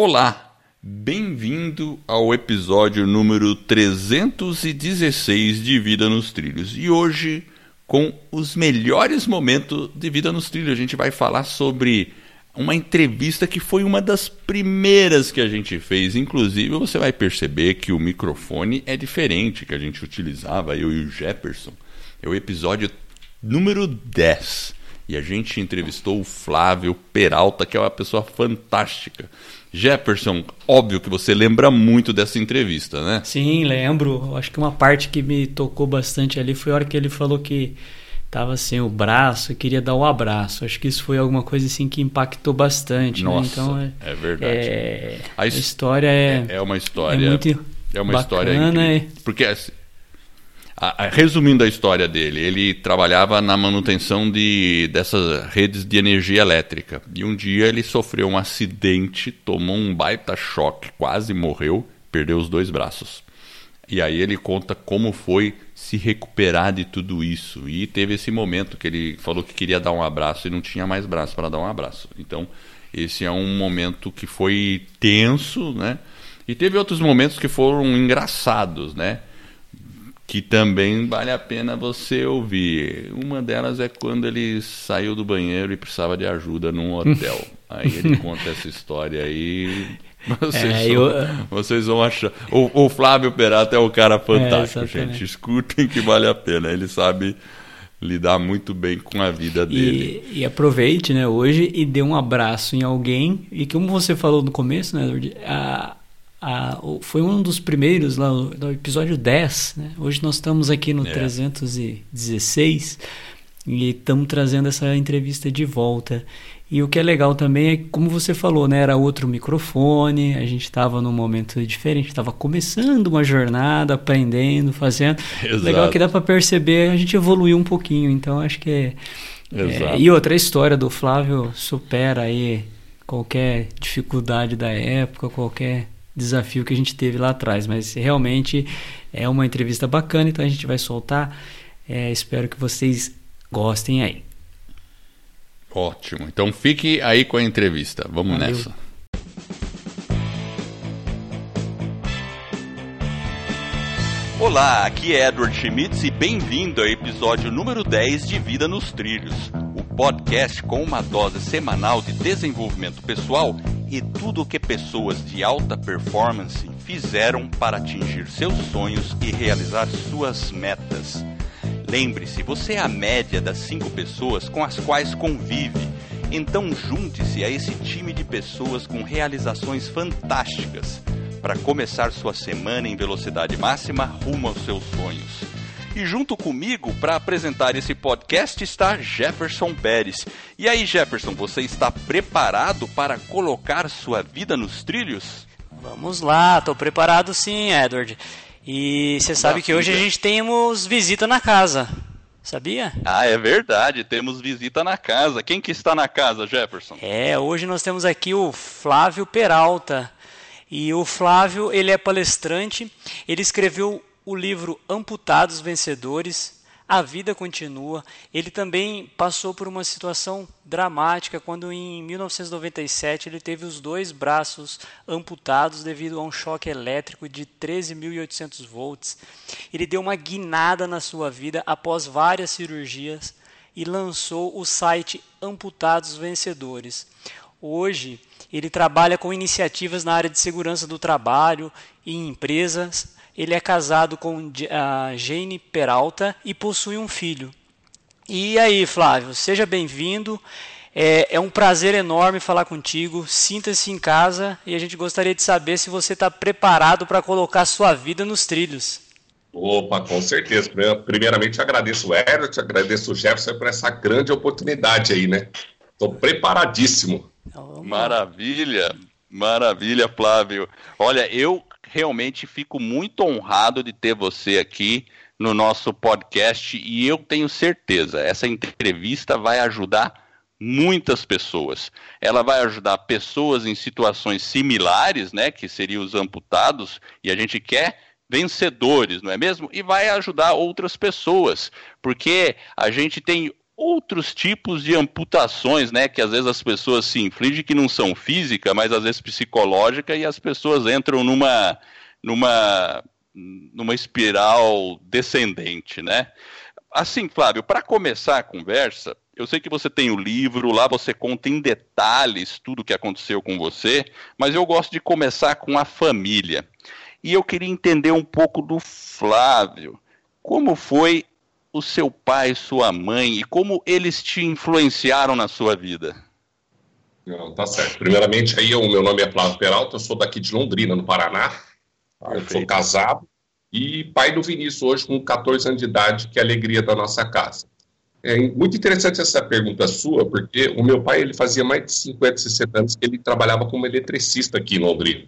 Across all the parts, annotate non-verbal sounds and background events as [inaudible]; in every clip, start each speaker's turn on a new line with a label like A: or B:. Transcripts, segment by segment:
A: Olá, bem-vindo ao episódio número 316 de Vida nos Trilhos. E hoje, com os melhores momentos de Vida nos Trilhos, a gente vai falar sobre uma entrevista que foi uma das primeiras que a gente fez. Inclusive, você vai perceber que o microfone é diferente que a gente utilizava, eu e o Jefferson. É o episódio número 10. E a gente entrevistou o Flávio Peralta, que é uma pessoa fantástica. Jefferson, óbvio que você lembra muito dessa entrevista, né?
B: Sim, lembro. Acho que uma parte que me tocou bastante ali foi a hora que ele falou que estava sem o braço e queria dar o um abraço. Acho que isso foi alguma coisa assim que impactou bastante.
A: Nossa,
B: né? então,
A: é, é verdade.
B: É, a, a, história é,
A: é, é uma história
B: é muito
A: é uma
B: bacana,
A: história incrível. Porque resumindo a história dele, ele trabalhava na manutenção de, dessas redes de energia elétrica. E um dia ele sofreu um acidente, tomou um baita choque, quase morreu, perdeu os dois braços. E aí ele conta como foi se recuperar de tudo isso. E teve esse momento que ele falou que queria dar um abraço e não tinha mais braço para dar um abraço. Então, esse é um momento que foi tenso, né? E teve outros momentos que foram engraçados, né? Que também vale a pena você ouvir. Uma delas é quando ele saiu do banheiro e precisava de ajuda num hotel. [laughs] aí ele conta essa história aí. Vocês, é, vão, eu... vocês vão achar. O, o, Flávio Perata é um cara fantástico, é, gente. Escutem que vale a pena. Ele sabe lidar muito bem com a vida dele.
B: E, e, aproveite, né, hoje e dê um abraço em alguém. E como você falou no começo, né, a, a, foi um dos primeiros lá no episódio 10. Né? Hoje nós estamos aqui no é. 316 e estamos trazendo essa entrevista de volta. E o que é legal também é, como você falou, né? Era outro microfone, a gente estava num momento diferente, estava começando uma jornada, aprendendo, fazendo.
A: Exato.
B: Legal que dá para perceber, a gente evoluiu um pouquinho, então acho que é, é, E outra história do Flávio supera aí qualquer dificuldade da época, qualquer desafio que a gente teve lá atrás. Mas realmente é uma entrevista bacana, então a gente vai soltar. É, espero que vocês gostem aí.
A: Ótimo. Então fique aí com a entrevista. Vamos Valeu. nessa. Olá, aqui é Edward Schmitz e bem-vindo ao episódio número 10 de Vida nos Trilhos, o podcast com uma dose semanal de desenvolvimento pessoal e tudo o que pessoas de alta performance fizeram para atingir seus sonhos e realizar suas metas. Lembre-se, você é a média das cinco pessoas com as quais convive. Então junte-se a esse time de pessoas com realizações fantásticas para começar sua semana em velocidade máxima rumo aos seus sonhos. E junto comigo para apresentar esse podcast está Jefferson Pérez. E aí, Jefferson, você está preparado para colocar sua vida nos trilhos?
B: Vamos lá, estou preparado sim, Edward. E você sabe que hoje a gente temos visita na casa. Sabia?
A: Ah, é verdade, temos visita na casa. Quem que está na casa, Jefferson?
B: É, hoje nós temos aqui o Flávio Peralta. E o Flávio, ele é palestrante, ele escreveu o livro Amputados Vencedores, A Vida Continua. Ele também passou por uma situação dramática quando em 1997 ele teve os dois braços amputados devido a um choque elétrico de 13.800 volts. Ele deu uma guinada na sua vida após várias cirurgias e lançou o site Amputados Vencedores. Hoje, ele trabalha com iniciativas na área de segurança do trabalho e em empresas. Ele é casado com a Jane Peralta e possui um filho. E aí, Flávio, seja bem-vindo. É, é, um prazer enorme falar contigo. Sinta-se em casa e a gente gostaria de saber se você está preparado para colocar sua vida nos trilhos.
C: Opa, com certeza. Primeiramente, agradeço o Herbert, agradeço o Jefferson por essa grande oportunidade aí, né? Estou preparadíssimo.
A: Maravilha, maravilha, Flávio. Olha, eu realmente fico muito honrado de ter você aqui no nosso podcast e eu tenho certeza, essa entrevista vai ajudar muitas pessoas. Ela vai ajudar pessoas em situações similares, né, que seriam os amputados, e a gente quer vencedores, não é mesmo? E vai ajudar outras pessoas, porque a gente tem outros tipos de amputações, né, que às vezes as pessoas se infligem que não são física, mas às vezes psicológica e as pessoas entram numa numa numa espiral descendente, né? Assim, Flávio, para começar a conversa, eu sei que você tem o livro, lá você conta em detalhes tudo o que aconteceu com você, mas eu gosto de começar com a família. E eu queria entender um pouco do Flávio. Como foi o seu pai, sua mãe e como eles te influenciaram na sua vida?
C: Não, tá certo. Primeiramente, aí, o meu nome é Flávio Peralta, eu sou daqui de Londrina, no Paraná. Eu sou casado e pai do Vinícius hoje com 14 anos de idade, que é a alegria da nossa casa. É muito interessante essa pergunta sua, porque o meu pai ele fazia mais de 50, 60 anos que ele trabalhava como eletricista aqui em Londrina.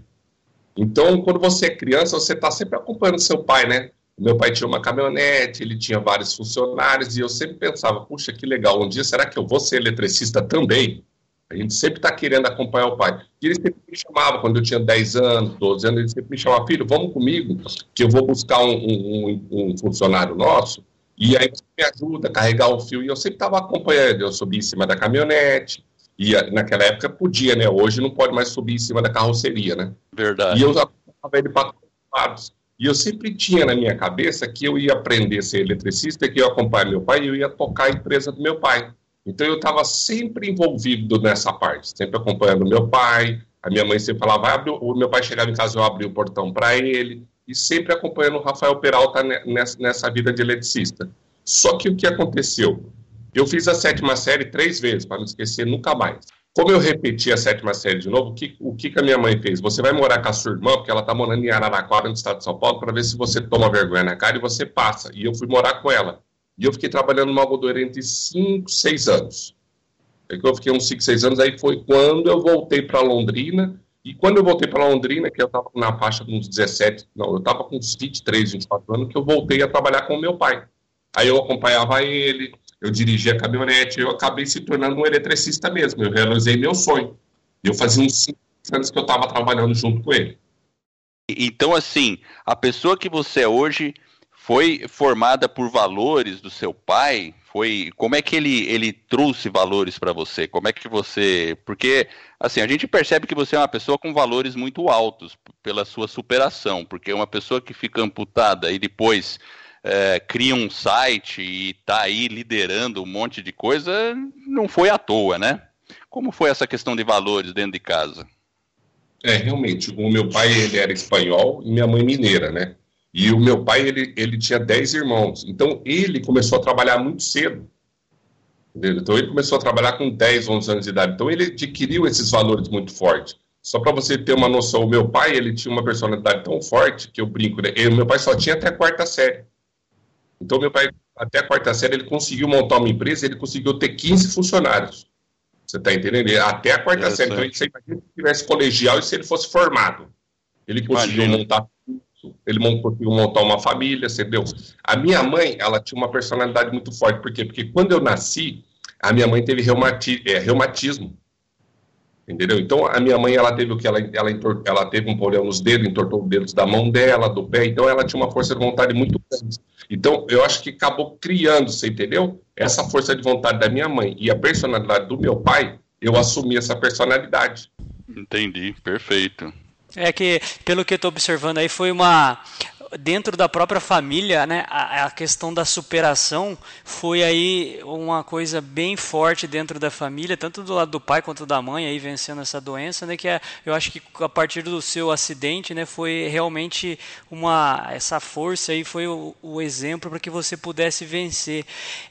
C: Então, quando você é criança, você está sempre acompanhando seu pai, né? Meu pai tinha uma caminhonete, ele tinha vários funcionários, e eu sempre pensava, puxa, que legal, um dia será que eu vou ser eletricista também? A gente sempre está querendo acompanhar o pai. E ele sempre me chamava, quando eu tinha 10 anos, 12 anos, ele sempre me chamava, filho, vamos comigo, que eu vou buscar um, um, um funcionário nosso, e aí você me ajuda a carregar o fio. E eu sempre estava acompanhando, eu subia em cima da caminhonete, e naquela época podia, né? Hoje não pode mais subir em cima da carroceria, né?
A: Verdade.
C: E eu acompanhava ele para todos os lados. E eu sempre tinha na minha cabeça que eu ia aprender a ser eletricista, que eu ia acompanhar meu pai e eu ia tocar a empresa do meu pai. Então eu estava sempre envolvido nessa parte, sempre acompanhando meu pai. A minha mãe sempre falava, vai abrir, o meu pai chegava em casa, eu abria o portão para ele, e sempre acompanhando o Rafael Peralta nessa, nessa vida de eletricista. Só que o que aconteceu? Eu fiz a sétima série três vezes, para não esquecer nunca mais. Como eu repeti a sétima série de novo, o que, o que a minha mãe fez? Você vai morar com a sua irmã, porque ela está morando em Araraquara, no estado de São Paulo, para ver se você toma vergonha na cara e você passa. E eu fui morar com ela. E eu fiquei trabalhando numa algodoeira entre 5, 6 anos. Aí eu fiquei uns 5, 6 anos, aí foi quando eu voltei para Londrina. E quando eu voltei para Londrina, que eu estava na faixa de uns 17, não, eu estava com uns 23, 24 anos, que eu voltei a trabalhar com meu pai. Aí eu acompanhava ele, eu dirigia a caminhonete, eu acabei se tornando um eletricista mesmo, eu realizei meu sonho. Eu fazia uns 5 anos que eu estava trabalhando junto com ele.
A: Então, assim, a pessoa que você é hoje foi formada por valores do seu pai? Foi como é que ele, ele trouxe valores para você? Como é que você, porque assim a gente percebe que você é uma pessoa com valores muito altos pela sua superação, porque uma pessoa que fica amputada e depois é, cria um site e está aí liderando um monte de coisa, não foi à toa, né? Como foi essa questão de valores dentro de casa?
C: É, realmente, o meu pai ele era espanhol e minha mãe mineira, né? E o meu pai, ele, ele tinha 10 irmãos. Então, ele começou a trabalhar muito cedo. Então, ele começou a trabalhar com 10, 11 anos de idade. Então, ele adquiriu esses valores muito fortes. Só para você ter uma noção, o meu pai, ele tinha uma personalidade tão forte que eu brinco, né? O meu pai só tinha até a quarta série. Então, meu pai, até a quarta série, ele conseguiu montar uma empresa, ele conseguiu ter 15 funcionários. Você está entendendo? Até a quarta é série. Então, você imagina se tivesse colegial e se ele fosse formado. Ele conseguiu Imagina. montar ele conseguiu montar uma família, entendeu? A minha mãe, ela tinha uma personalidade muito forte, por quê? Porque quando eu nasci, a minha mãe teve reumati é, reumatismo, entendeu? Então, a minha mãe, ela teve o que? Ela, ela, ela teve um problema nos dedos, entortou os dedos da mão dela, do pé, então ela tinha uma força de vontade muito grande. Então, eu acho que acabou criando, você entendeu? Essa força de vontade da minha mãe e a personalidade do meu pai, eu assumi essa personalidade.
A: Entendi, perfeito.
B: É que, pelo que eu estou observando aí, foi uma dentro da própria família, né, a, a, questão da superação foi aí uma coisa bem forte dentro da família, tanto do lado do pai quanto da mãe aí vencendo essa doença, né, que é, eu acho que a partir do seu acidente, né, foi realmente uma essa força aí foi o, o exemplo para que você pudesse vencer.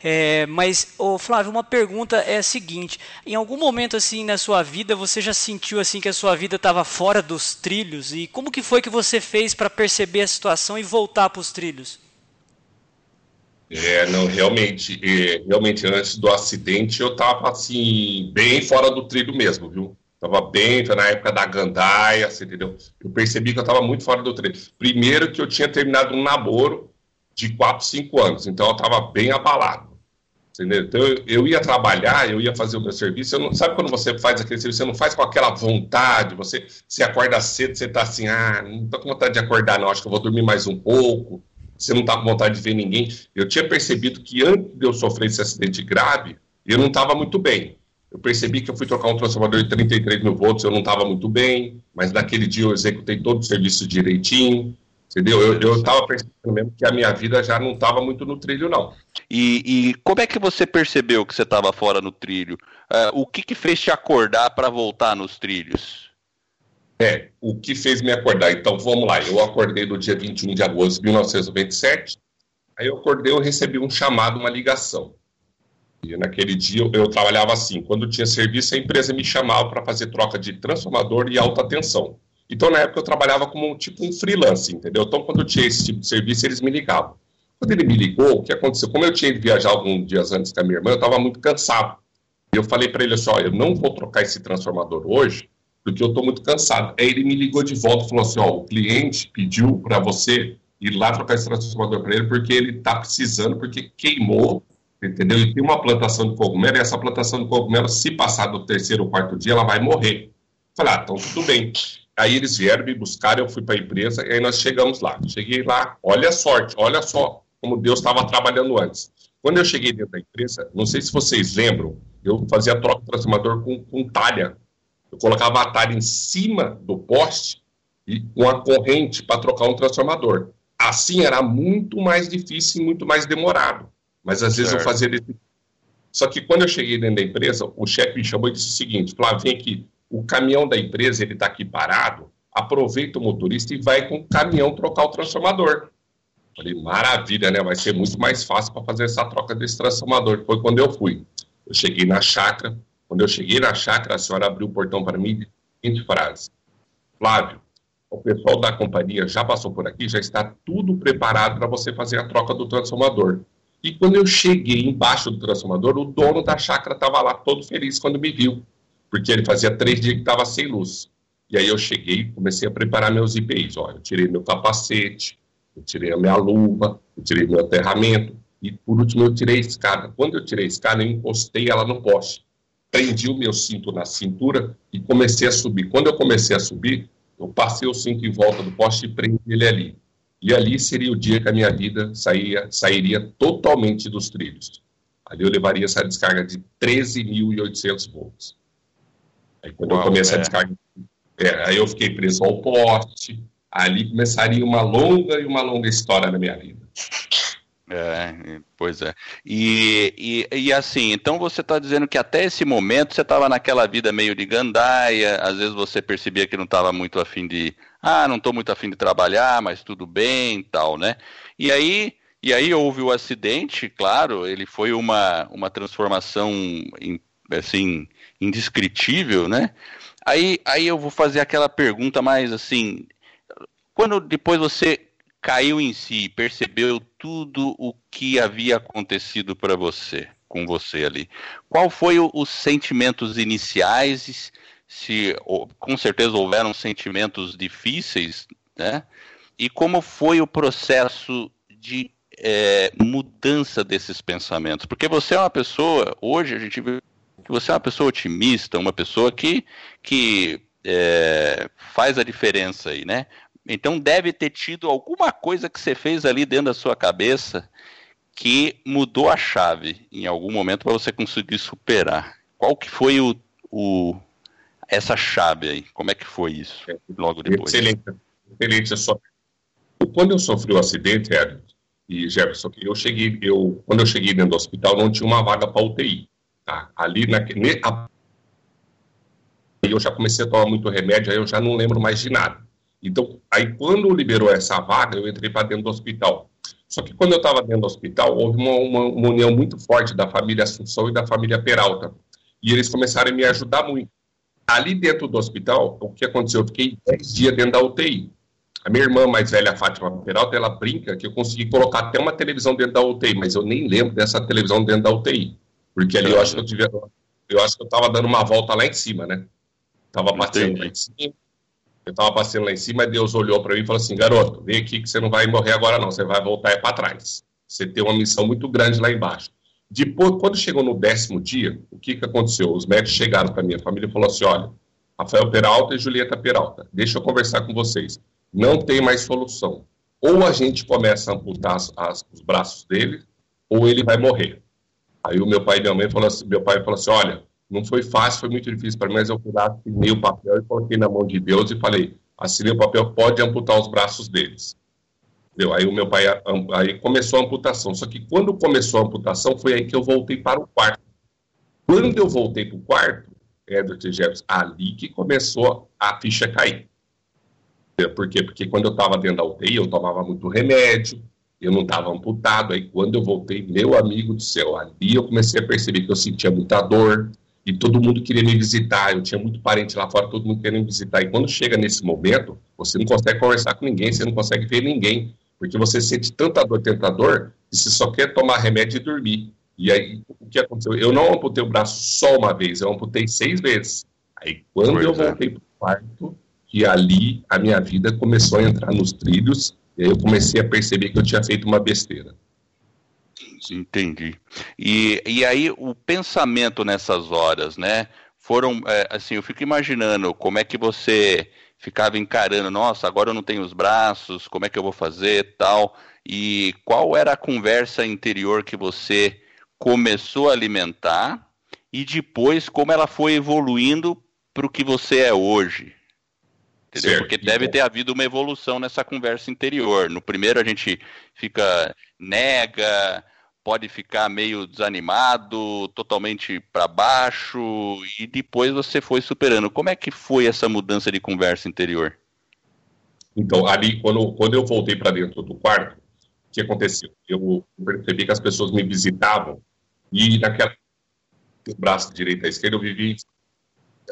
B: É, mas, ô Flávio, uma pergunta é a seguinte: em algum momento assim na sua vida você já sentiu assim que a sua vida estava fora dos trilhos e como que foi que você fez para perceber a situação e voltar para os trilhos?
C: É, não, realmente, é, realmente antes do acidente eu estava assim, bem fora do trilho mesmo, viu? Tava bem, na época da gandaia, você entendeu? Eu percebi que eu estava muito fora do trilho. Primeiro que eu tinha terminado um namoro de 4, 5 anos, então eu estava bem abalado. Entendeu? Então eu, eu, ia trabalhar, eu ia fazer o meu serviço. Não, sabe quando você faz aquele serviço, você não faz com aquela vontade, você se acorda cedo, você está assim, ah, não estou com vontade de acordar, não, acho que eu vou dormir mais um pouco. você não está com vontade de ver ninguém. Eu tinha percebido que antes de eu sofrer esse acidente grave, eu não estava muito bem. Eu percebi que eu fui trocar um transformador de 33 mil volts, eu não estava muito bem, mas naquele dia eu executei todo o serviço direitinho, entendeu? Eu estava percebendo mesmo que a minha vida já não estava muito no trilho, não.
A: E, e, como é que você percebeu que você estava fora no trilho? Uh, o que, que fez te acordar para voltar nos trilhos?
C: É, o que fez me acordar? Então, vamos lá. Eu acordei no dia 21 de agosto de 1997. Aí eu acordei, eu recebi um chamado, uma ligação. E naquele dia eu, eu trabalhava assim. Quando tinha serviço, a empresa me chamava para fazer troca de transformador e alta tensão. Então, na época, eu trabalhava como tipo um freelance, entendeu? Então, quando eu tinha esse tipo de serviço, eles me ligavam. Quando ele me ligou, o que aconteceu? Como eu tinha de viajar alguns dias antes com a minha irmã, eu estava muito cansado. E eu falei para ele assim: ó, eu não vou trocar esse transformador hoje, porque eu estou muito cansado. Aí ele me ligou de volta e falou assim: ó, o cliente pediu para você ir lá trocar esse transformador para ele, porque ele está precisando, porque queimou, entendeu? E tem uma plantação de cogumelo, e essa plantação de cogumelo, se passar do terceiro ou quarto dia, ela vai morrer. falei, ah, então tudo bem. Aí eles vieram me buscar, eu fui para a empresa, e aí nós chegamos lá. Cheguei lá, olha a sorte, olha só como Deus estava trabalhando antes. Quando eu cheguei dentro da empresa, não sei se vocês lembram, eu fazia troca de transformador com, com talha eu colocava a talha em cima do poste e com a corrente para trocar um transformador. Assim era muito mais difícil e muito mais demorado. Mas às vezes eu fazia desse... Só que quando eu cheguei dentro da empresa, o chefe me chamou e disse o seguinte: Flávio, vem aqui, o caminhão da empresa ele está aqui parado, aproveita o motorista e vai com o caminhão trocar o transformador. Falei, maravilha, né? Vai ser muito mais fácil para fazer essa troca desse transformador. Foi quando eu fui. Eu cheguei na chácara, quando eu cheguei na chácara, a senhora abriu o portão para mim e seguinte frase: Flávio, o pessoal da companhia já passou por aqui, já está tudo preparado para você fazer a troca do transformador. E quando eu cheguei embaixo do transformador, o dono da chácara estava lá todo feliz quando me viu, porque ele fazia três dias que estava sem luz. E aí eu cheguei comecei a preparar meus IPIs. Olha, eu tirei meu capacete, eu tirei a minha luva, eu tirei meu aterramento e por último eu tirei a escada. Quando eu tirei a escada, eu encostei ela no poste prendi o meu cinto na cintura e comecei a subir. Quando eu comecei a subir, eu passei o cinto em volta do poste e prendi ele ali. E ali seria o dia que a minha vida saía, sairia totalmente dos trilhos. Ali eu levaria essa descarga de 13.800 volts. Aí quando Uau, eu comecei é. a descarga, é, aí eu fiquei preso ao poste. Ali começaria uma longa e uma longa história na minha vida.
A: É, pois é. E, e, e assim, então você está dizendo que até esse momento você estava naquela vida meio de gandaia, às vezes você percebia que não estava muito afim de. Ah, não estou muito afim de trabalhar, mas tudo bem tal, né? E aí, e aí houve o acidente, claro, ele foi uma, uma transformação assim, indescritível, né? Aí, aí eu vou fazer aquela pergunta mais assim. Quando depois você caiu em si, percebeu tudo o que havia acontecido para você, com você ali. Qual foi o, os sentimentos iniciais? Se com certeza houveram sentimentos difíceis, né? E como foi o processo de é, mudança desses pensamentos? Porque você é uma pessoa, hoje a gente vê que você é uma pessoa otimista, uma pessoa que, que é, faz a diferença aí, né? Então deve ter tido alguma coisa que você fez ali dentro da sua cabeça que mudou a chave em algum momento para você conseguir superar. Qual que foi o, o, essa chave aí? Como é que foi isso logo depois?
C: Excelente, excelente. Só. Quando eu sofri o acidente, Hélio e Jefferson, eu cheguei, eu, quando eu cheguei dentro do hospital, não tinha uma vaga para UTI. Tá? Ali, na, a, eu já comecei a tomar muito remédio, aí eu já não lembro mais de nada. Então, aí quando liberou essa vaga, eu entrei para dentro do hospital. Só que quando eu estava dentro do hospital, houve uma, uma, uma, união muito forte da família Assunção e da família Peralta. E eles começaram a me ajudar muito. Ali dentro do hospital, o que aconteceu? Eu fiquei 10 dias dentro da UTI. A minha irmã mais velha, a Fátima Peralta, ela brinca que eu consegui colocar até uma televisão dentro da UTI, mas eu nem lembro dessa televisão dentro da UTI. Porque ali eu acho que eu tive, eu acho que eu estava dando uma volta lá em cima, né? Estava batendo lá em cima eu estava passeando lá em cima, e Deus olhou para mim e falou assim: garoto, vem aqui que você não vai morrer agora, não, você vai voltar é para trás. Você tem uma missão muito grande lá embaixo. Depois, quando chegou no décimo dia, o que, que aconteceu? Os médicos chegaram para minha família e falaram assim: olha, Rafael Peralta e Julieta Peralta, deixa eu conversar com vocês. Não tem mais solução. ou a gente começa a amputar as, as, os braços dele, ou ele vai morrer. Aí o meu pai e minha mãe falou assim, meu pai falou assim, olha, não foi fácil, foi muito difícil para mim, mas eu fui lá, assinei o papel e coloquei na mão de Deus e falei, assinei o papel, pode amputar os braços deles. Entendeu? Aí o meu pai, aí começou a amputação. Só que quando começou a amputação, foi aí que eu voltei para o quarto. Quando eu voltei para o quarto, Edward Jefferson, ali que começou a ficha cair. Por quê? Porque quando eu estava dentro da UTI, eu tomava muito remédio, eu não estava amputado. Aí quando eu voltei, meu amigo do céu, ali eu comecei a perceber que eu sentia muita dor e todo mundo queria me visitar. Eu tinha muito parente lá fora, todo mundo querendo me visitar. E quando chega nesse momento, você não consegue conversar com ninguém, você não consegue ver ninguém, porque você sente tanta dor, tanta dor, que você só quer tomar remédio e dormir. E aí, o que aconteceu? Eu não amputei o braço só uma vez, eu amputei seis vezes. Aí, quando pois eu é. voltei para o quarto, que ali a minha vida começou a entrar nos trilhos, e aí eu comecei a perceber que eu tinha feito uma besteira.
A: Entendi. E, e aí o pensamento nessas horas, né? Foram, é, assim, eu fico imaginando como é que você ficava encarando, nossa, agora eu não tenho os braços, como é que eu vou fazer, tal. E qual era a conversa interior que você começou a alimentar e depois como ela foi evoluindo para o que você é hoje? Entendeu? Certo. Porque deve ter havido uma evolução nessa conversa interior. No primeiro a gente fica nega, pode ficar meio desanimado, totalmente para baixo, e depois você foi superando. Como é que foi essa mudança de conversa interior?
C: Então, ali, quando, quando eu voltei para dentro do quarto, o que aconteceu? Eu percebi que as pessoas me visitavam, e naquela braço direito à esquerda eu vivi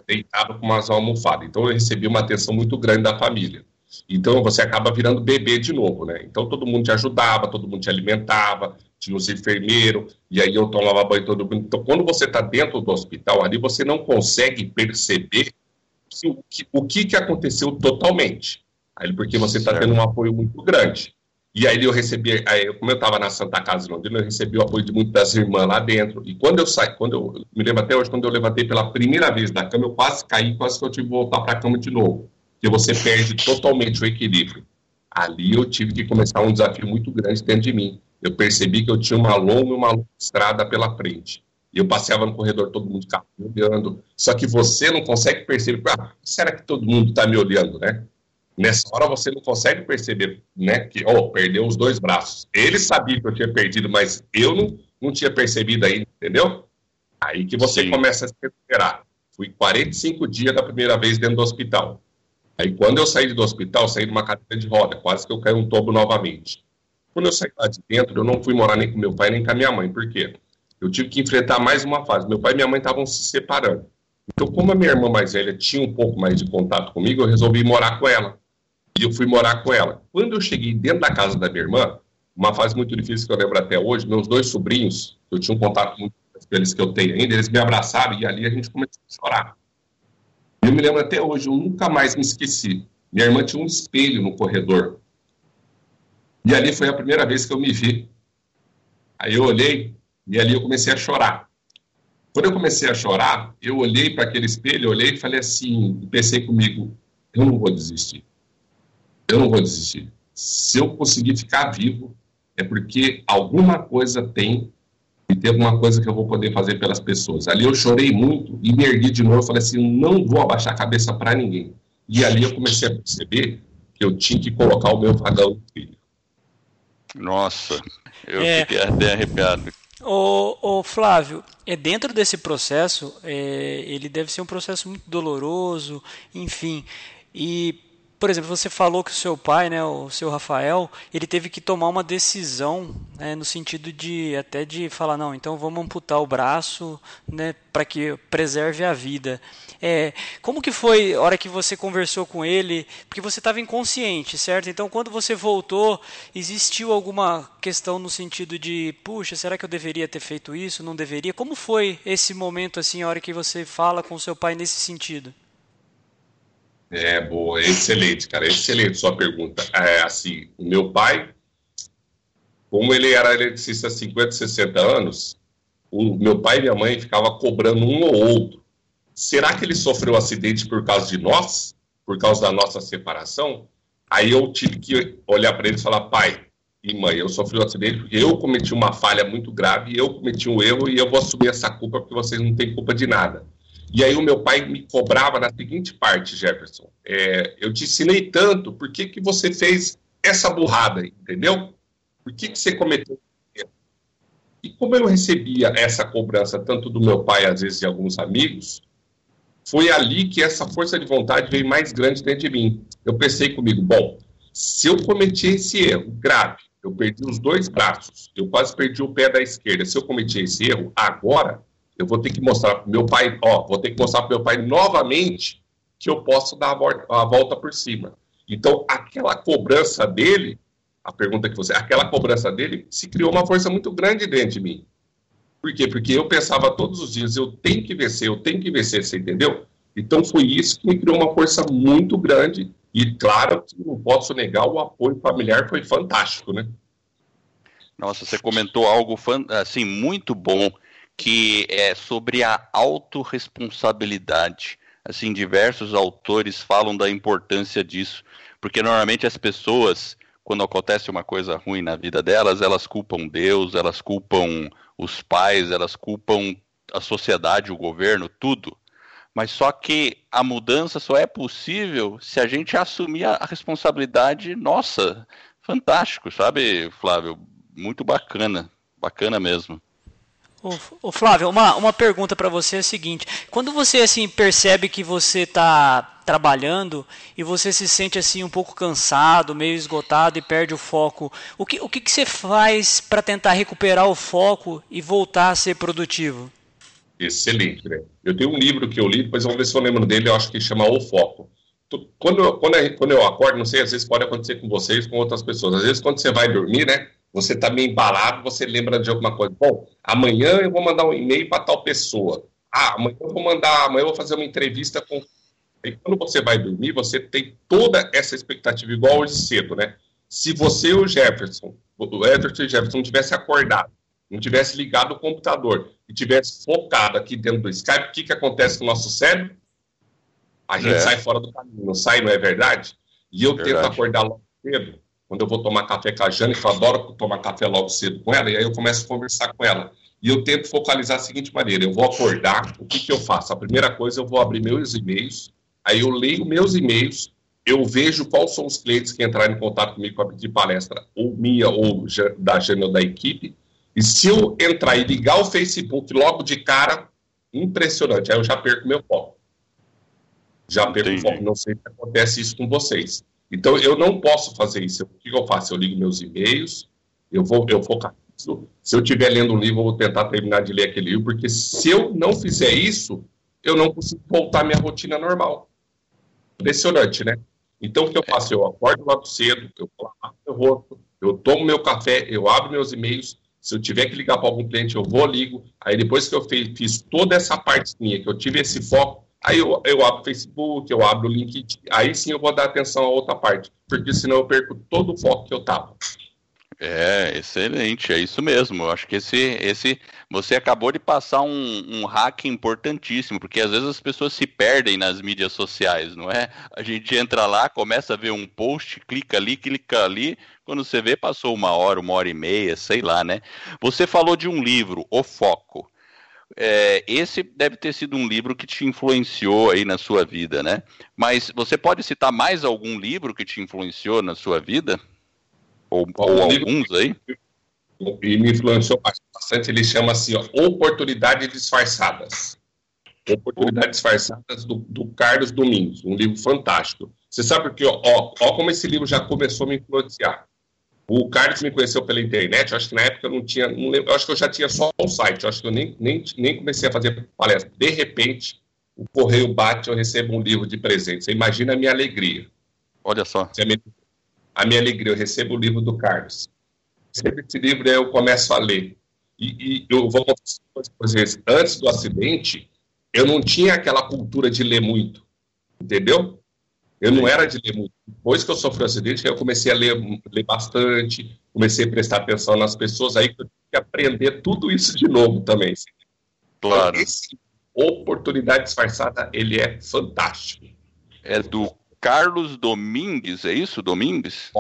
C: deitado com umas almofadas. Então eu recebi uma atenção muito grande da família. Então você acaba virando bebê de novo, né? Então todo mundo te ajudava, todo mundo te alimentava, tinha os enfermeiros, e aí eu tomava banho todo mundo. Então quando você está dentro do hospital ali, você não consegue perceber que, o, que, o que, que aconteceu totalmente. Aí, porque você está tendo um apoio muito grande. E aí eu recebi, aí, como eu estava na Santa Casa de Londrina, eu recebi o apoio de muitas irmãs lá dentro. E quando eu saí, quando eu me lembro até hoje, quando eu levantei pela primeira vez da cama, eu quase caí, quase que eu tive que voltar para a cama de novo. Porque você perde totalmente o equilíbrio. Ali eu tive que começar um desafio muito grande dentro de mim. Eu percebi que eu tinha uma longa uma longa estrada pela frente. E eu passeava no corredor, todo mundo ficava me olhando. Só que você não consegue perceber, ah, será que todo mundo está me olhando, né? Nessa hora você não consegue perceber, né, que, oh, perdeu os dois braços. Ele sabia que eu tinha perdido, mas eu não, não tinha percebido ainda, entendeu? Aí que você Sim. começa a se recuperar. Fui 45 dias da primeira vez dentro do hospital. Aí quando eu saí do hospital, saí de uma cadeira de roda, quase que eu caí um tobo novamente. Quando eu saí lá de dentro, eu não fui morar nem com meu pai nem com a minha mãe. Por quê? Eu tive que enfrentar mais uma fase. Meu pai e minha mãe estavam se separando. Então, como a minha irmã mais velha tinha um pouco mais de contato comigo, eu resolvi morar com ela e eu fui morar com ela. Quando eu cheguei dentro da casa da minha irmã, uma fase muito difícil que eu lembro até hoje, meus dois sobrinhos, eu tinha um contato muito com eles que eu tenho ainda, eles me abraçaram e ali a gente começou a chorar. Eu me lembro até hoje, eu nunca mais me esqueci. Minha irmã tinha um espelho no corredor. E ali foi a primeira vez que eu me vi. Aí eu olhei e ali eu comecei a chorar. Quando eu comecei a chorar, eu olhei para aquele espelho, olhei e falei assim, pensei comigo, eu não vou desistir eu não vou desistir. Se eu conseguir ficar vivo, é porque alguma coisa tem e tem alguma coisa que eu vou poder fazer pelas pessoas. Ali eu chorei muito e me ergui de novo. Falei assim: não vou abaixar a cabeça para ninguém. E ali eu comecei a perceber que eu tinha que colocar o meu vagão no trilho.
A: Nossa, eu é... fiquei até arrepiado.
B: O, o, Flávio, é dentro desse processo, é, ele deve ser um processo muito doloroso, enfim. E por exemplo, você falou que o seu pai, né, o seu Rafael, ele teve que tomar uma decisão, né, no sentido de até de falar não, então vamos amputar o braço, né, para que preserve a vida. É, como que foi a hora que você conversou com ele? Porque você estava inconsciente, certo? Então, quando você voltou, existiu alguma questão no sentido de, puxa, será que eu deveria ter feito isso? Não deveria? Como foi esse momento assim, a hora que você fala com o seu pai nesse sentido?
C: É, boa, excelente, cara, excelente sua pergunta. É, assim, o meu pai, como ele era eletricista há 50, 60 anos, o meu pai e minha mãe ficavam cobrando um ou outro. Será que ele sofreu um acidente por causa de nós? Por causa da nossa separação? Aí eu tive que olhar para ele e falar, pai e mãe, eu sofri um acidente porque eu cometi uma falha muito grave, eu cometi um erro e eu vou assumir essa culpa porque vocês não têm culpa de nada. E aí o meu pai me cobrava na seguinte parte, Jefferson. É, eu te ensinei tanto, por que, que você fez essa burrada, entendeu? Por que, que você cometeu e como eu recebia essa cobrança tanto do meu pai, às vezes de alguns amigos, foi ali que essa força de vontade veio mais grande dentro de mim. Eu pensei comigo, bom, se eu cometi esse erro grave, eu perdi os dois braços, eu quase perdi o pé da esquerda, se eu cometi esse erro, agora eu vou ter que mostrar para meu pai, ó, vou ter que mostrar para meu pai novamente que eu posso dar a volta, a volta por cima. Então, aquela cobrança dele, a pergunta que você, aquela cobrança dele, se criou uma força muito grande dentro de mim. Por quê? Porque eu pensava todos os dias, eu tenho que vencer, eu tenho que vencer, você entendeu? Então foi isso que me criou uma força muito grande e claro, não posso negar, o apoio familiar foi fantástico, né?
A: Nossa, você comentou algo assim muito bom que é sobre a autorresponsabilidade. Assim, diversos autores falam da importância disso, porque normalmente as pessoas, quando acontece uma coisa ruim na vida delas, elas culpam Deus, elas culpam os pais, elas culpam a sociedade, o governo, tudo. Mas só que a mudança só é possível se a gente assumir a responsabilidade nossa. Fantástico, sabe, Flávio? Muito bacana, bacana mesmo.
B: O, Flávio, uma, uma pergunta para você é a seguinte: quando você assim percebe que você está trabalhando e você se sente assim um pouco cansado, meio esgotado e perde o foco, o que, o que, que você faz para tentar recuperar o foco e voltar a ser produtivo?
C: Excelente, né? Eu tenho um livro que eu li, depois vamos ver se eu lembro dele, eu acho que chama O Foco. Quando quando, quando eu acordo, não sei, às vezes pode acontecer com vocês, com outras pessoas. Às vezes, quando você vai dormir, né? Você está meio embalado, você lembra de alguma coisa. Bom, amanhã eu vou mandar um e-mail para tal pessoa. Ah, amanhã eu vou mandar, amanhã eu vou fazer uma entrevista com. E quando você vai dormir, você tem toda essa expectativa, igual hoje cedo, né? Se você e o Jefferson, o Edward e o Jefferson, não tivesse acordado, não tivesse ligado o computador e tivesse focado aqui dentro do Skype, o que, que acontece com o nosso cérebro? A gente é. sai fora do caminho, não sai, não é verdade? E eu verdade. tento acordar logo cedo quando eu vou tomar café com a Jane, que eu adoro tomar café logo cedo com ela, e aí eu começo a conversar com ela. E eu tento focalizar da seguinte maneira: eu vou acordar, o que, que eu faço? A primeira coisa, eu vou abrir meus e-mails, aí eu leio meus e-mails, eu vejo quais são os clientes que entraram em contato comigo para pedir palestra, ou minha, ou da Jane ou da equipe, e se eu entrar e ligar o Facebook logo de cara, impressionante, aí eu já perco meu foco. Já perco o foco, não sei se acontece isso com vocês. Então, eu não posso fazer isso. O que eu faço? Eu ligo meus e-mails, eu vou eu focalizo. Se eu estiver lendo um livro, eu vou tentar terminar de ler aquele livro, porque se eu não fizer isso, eu não consigo voltar à minha rotina normal. Impressionante, né? Então, o que eu faço? Eu acordo logo cedo, eu lavo meu rosto, eu tomo meu café, eu abro meus e-mails. Se eu tiver que ligar para algum cliente, eu vou, ligo. Aí, depois que eu fiz toda essa parte minha, que eu tive esse foco, Aí eu, eu abro o Facebook, eu abro o LinkedIn, aí sim eu vou dar atenção a outra parte, porque senão eu perco todo o foco que eu tava.
A: É, excelente, é isso mesmo. Eu acho que esse, esse você acabou de passar um, um hack importantíssimo, porque às vezes as pessoas se perdem nas mídias sociais, não é? A gente entra lá, começa a ver um post, clica ali, clica ali, quando você vê, passou uma hora, uma hora e meia, sei lá, né? Você falou de um livro, O Foco é, esse deve ter sido um livro que te influenciou aí na sua vida, né? Mas você pode citar mais algum livro que te influenciou na sua vida? Ou, ou alguns aí?
C: E me influenciou bastante, ele chama assim, ó, Oportunidades Disfarçadas. Oportunidades Disfarçadas, do, do, Carlos Domingos, um livro fantástico. Você sabe porque, ó, ó, ó como esse livro já começou a me influenciar. O Carlos me conheceu pela internet, acho que na época eu não tinha, não lembro, acho que eu já tinha só um site, acho que eu nem, nem, nem comecei a fazer palestra. De repente, o correio bate, eu recebo um livro de presente. Você imagina a minha alegria.
A: Olha só.
C: A minha, a minha alegria, eu recebo o livro do Carlos. Sempre esse livro eu começo a ler. E, e eu vou contar vocês, antes do acidente, eu não tinha aquela cultura de ler muito, entendeu? Eu não era de ler muito. Depois que eu sofri o um acidente, eu comecei a ler, ler bastante, comecei a prestar atenção nas pessoas, aí que eu tive que aprender tudo isso de novo também.
A: Claro.
C: Esse oportunidade disfarçada, ele é fantástico.
A: É do Carlos Domingues, é isso? Domingues?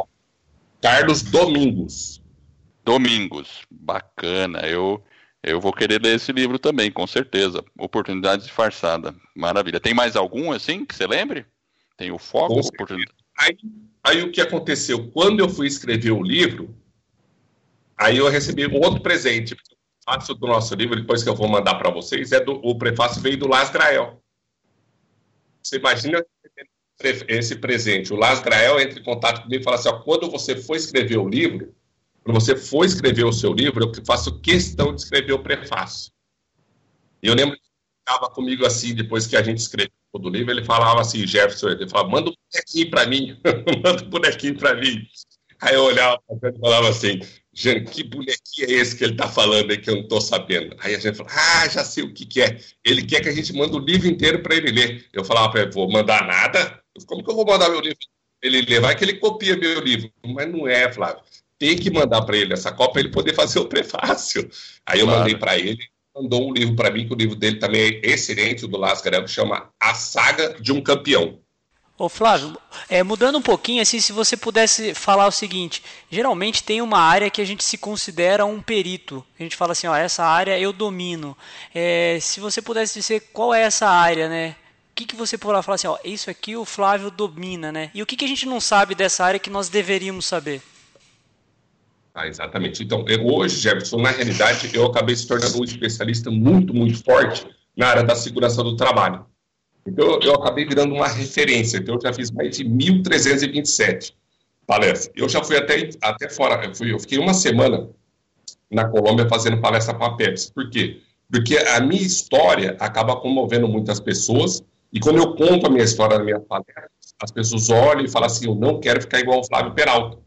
C: Carlos Domingos.
A: Domingos, bacana. Eu eu vou querer ler esse livro também, com certeza. Oportunidade disfarçada. Maravilha. Tem mais algum assim que você lembre? Tem o foco, oportunidade.
C: Aí, aí o que aconteceu? Quando eu fui escrever o livro, aí eu recebi um outro presente. O prefácio do nosso livro, depois que eu vou mandar para vocês, é do, o prefácio veio do Las Grael. Você imagina esse presente. O Las Grael entra em contato comigo e fala assim: ó, quando você for escrever o livro, quando você for escrever o seu livro, eu faço questão de escrever o prefácio. E eu lembro que estava comigo assim, depois que a gente escreveu o livro, ele falava assim, Jefferson, ele falava, manda um bonequinho para mim, [laughs] manda um bonequinho para mim. Aí eu olhava e falava assim, gente, que bonequinho é esse que ele está falando aí que eu não estou sabendo? Aí a gente falou, ah, já sei o que, que é. Ele quer que a gente mande o livro inteiro para ele ler. Eu falava para ele, vou mandar nada? Como que eu vou mandar meu livro? Ele lê, vai que ele copia meu livro. Mas não é, Flávio tem que mandar para ele essa cópia para ele poder fazer o [laughs] prefácio. Aí eu mandei para ele, mandou um livro para mim, que o livro dele também é excelente, o do Lascarel, que chama A Saga de um Campeão.
B: Ô Flávio, é, mudando um pouquinho, assim, se você pudesse falar o seguinte, geralmente tem uma área que a gente se considera um perito. A gente fala assim, ó, essa área eu domino. É, se você pudesse dizer qual é essa área, né? O que, que você poderia falar assim, ó, isso aqui o Flávio domina, né? E o que, que a gente não sabe dessa área que nós deveríamos saber?
C: Ah, exatamente. Então, eu, hoje, Jefferson, na realidade, eu acabei se tornando um especialista muito, muito forte na área da segurança do trabalho. Então, eu acabei virando uma referência. Então, eu já fiz mais de 1.327 palestras. Eu já fui até, até fora. Eu, fui, eu fiquei uma semana na Colômbia fazendo palestra para a Pepsi. Por quê? Porque a minha história acaba comovendo muitas pessoas. E quando eu conto a minha história na minha palestra, as pessoas olham e falam assim: eu não quero ficar igual o Flávio Peralta.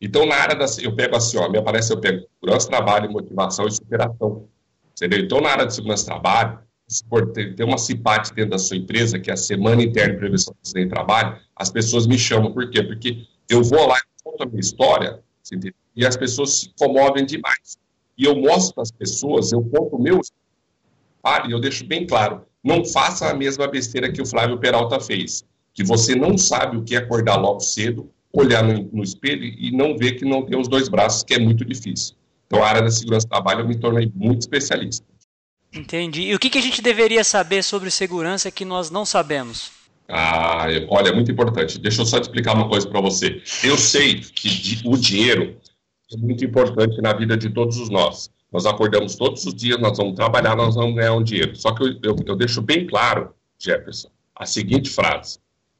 C: Então, na área da. Eu pego assim, ó, minha palestra eu pego segurança, trabalho, motivação e superação. Entendeu? Então, na área de segurança trabalho, se for ter, ter uma CIPAT dentro da sua empresa, que é a Semana Interna de Prevenção do Acidente de Trabalho, as pessoas me chamam. Por quê? Porque eu vou lá e conto a minha história, e as pessoas se comovem demais. E eu mostro para as pessoas, eu conto o meu e eu deixo bem claro, não faça a mesma besteira que o Flávio Peralta fez, que você não sabe o que é acordar logo cedo, olhar no, no, espelho e não ver que não tem os dois braços, que é muito difícil. Então, a área da segurança do trabalho eu me tornei muito especialista.
B: Entendi. E o que, que a gente deveria saber sobre segurança que nós não sabemos?
C: Ah, olha, é muito importante. Deixa eu só te explicar uma coisa para você. Eu sei que o dinheiro é muito importante na vida de todos nós. Nós acordamos todos os dias, nós vamos trabalhar, nós vamos ganhar um dinheiro. Só que eu, eu, eu deixo bem claro, Jefferson, a seguinte frase: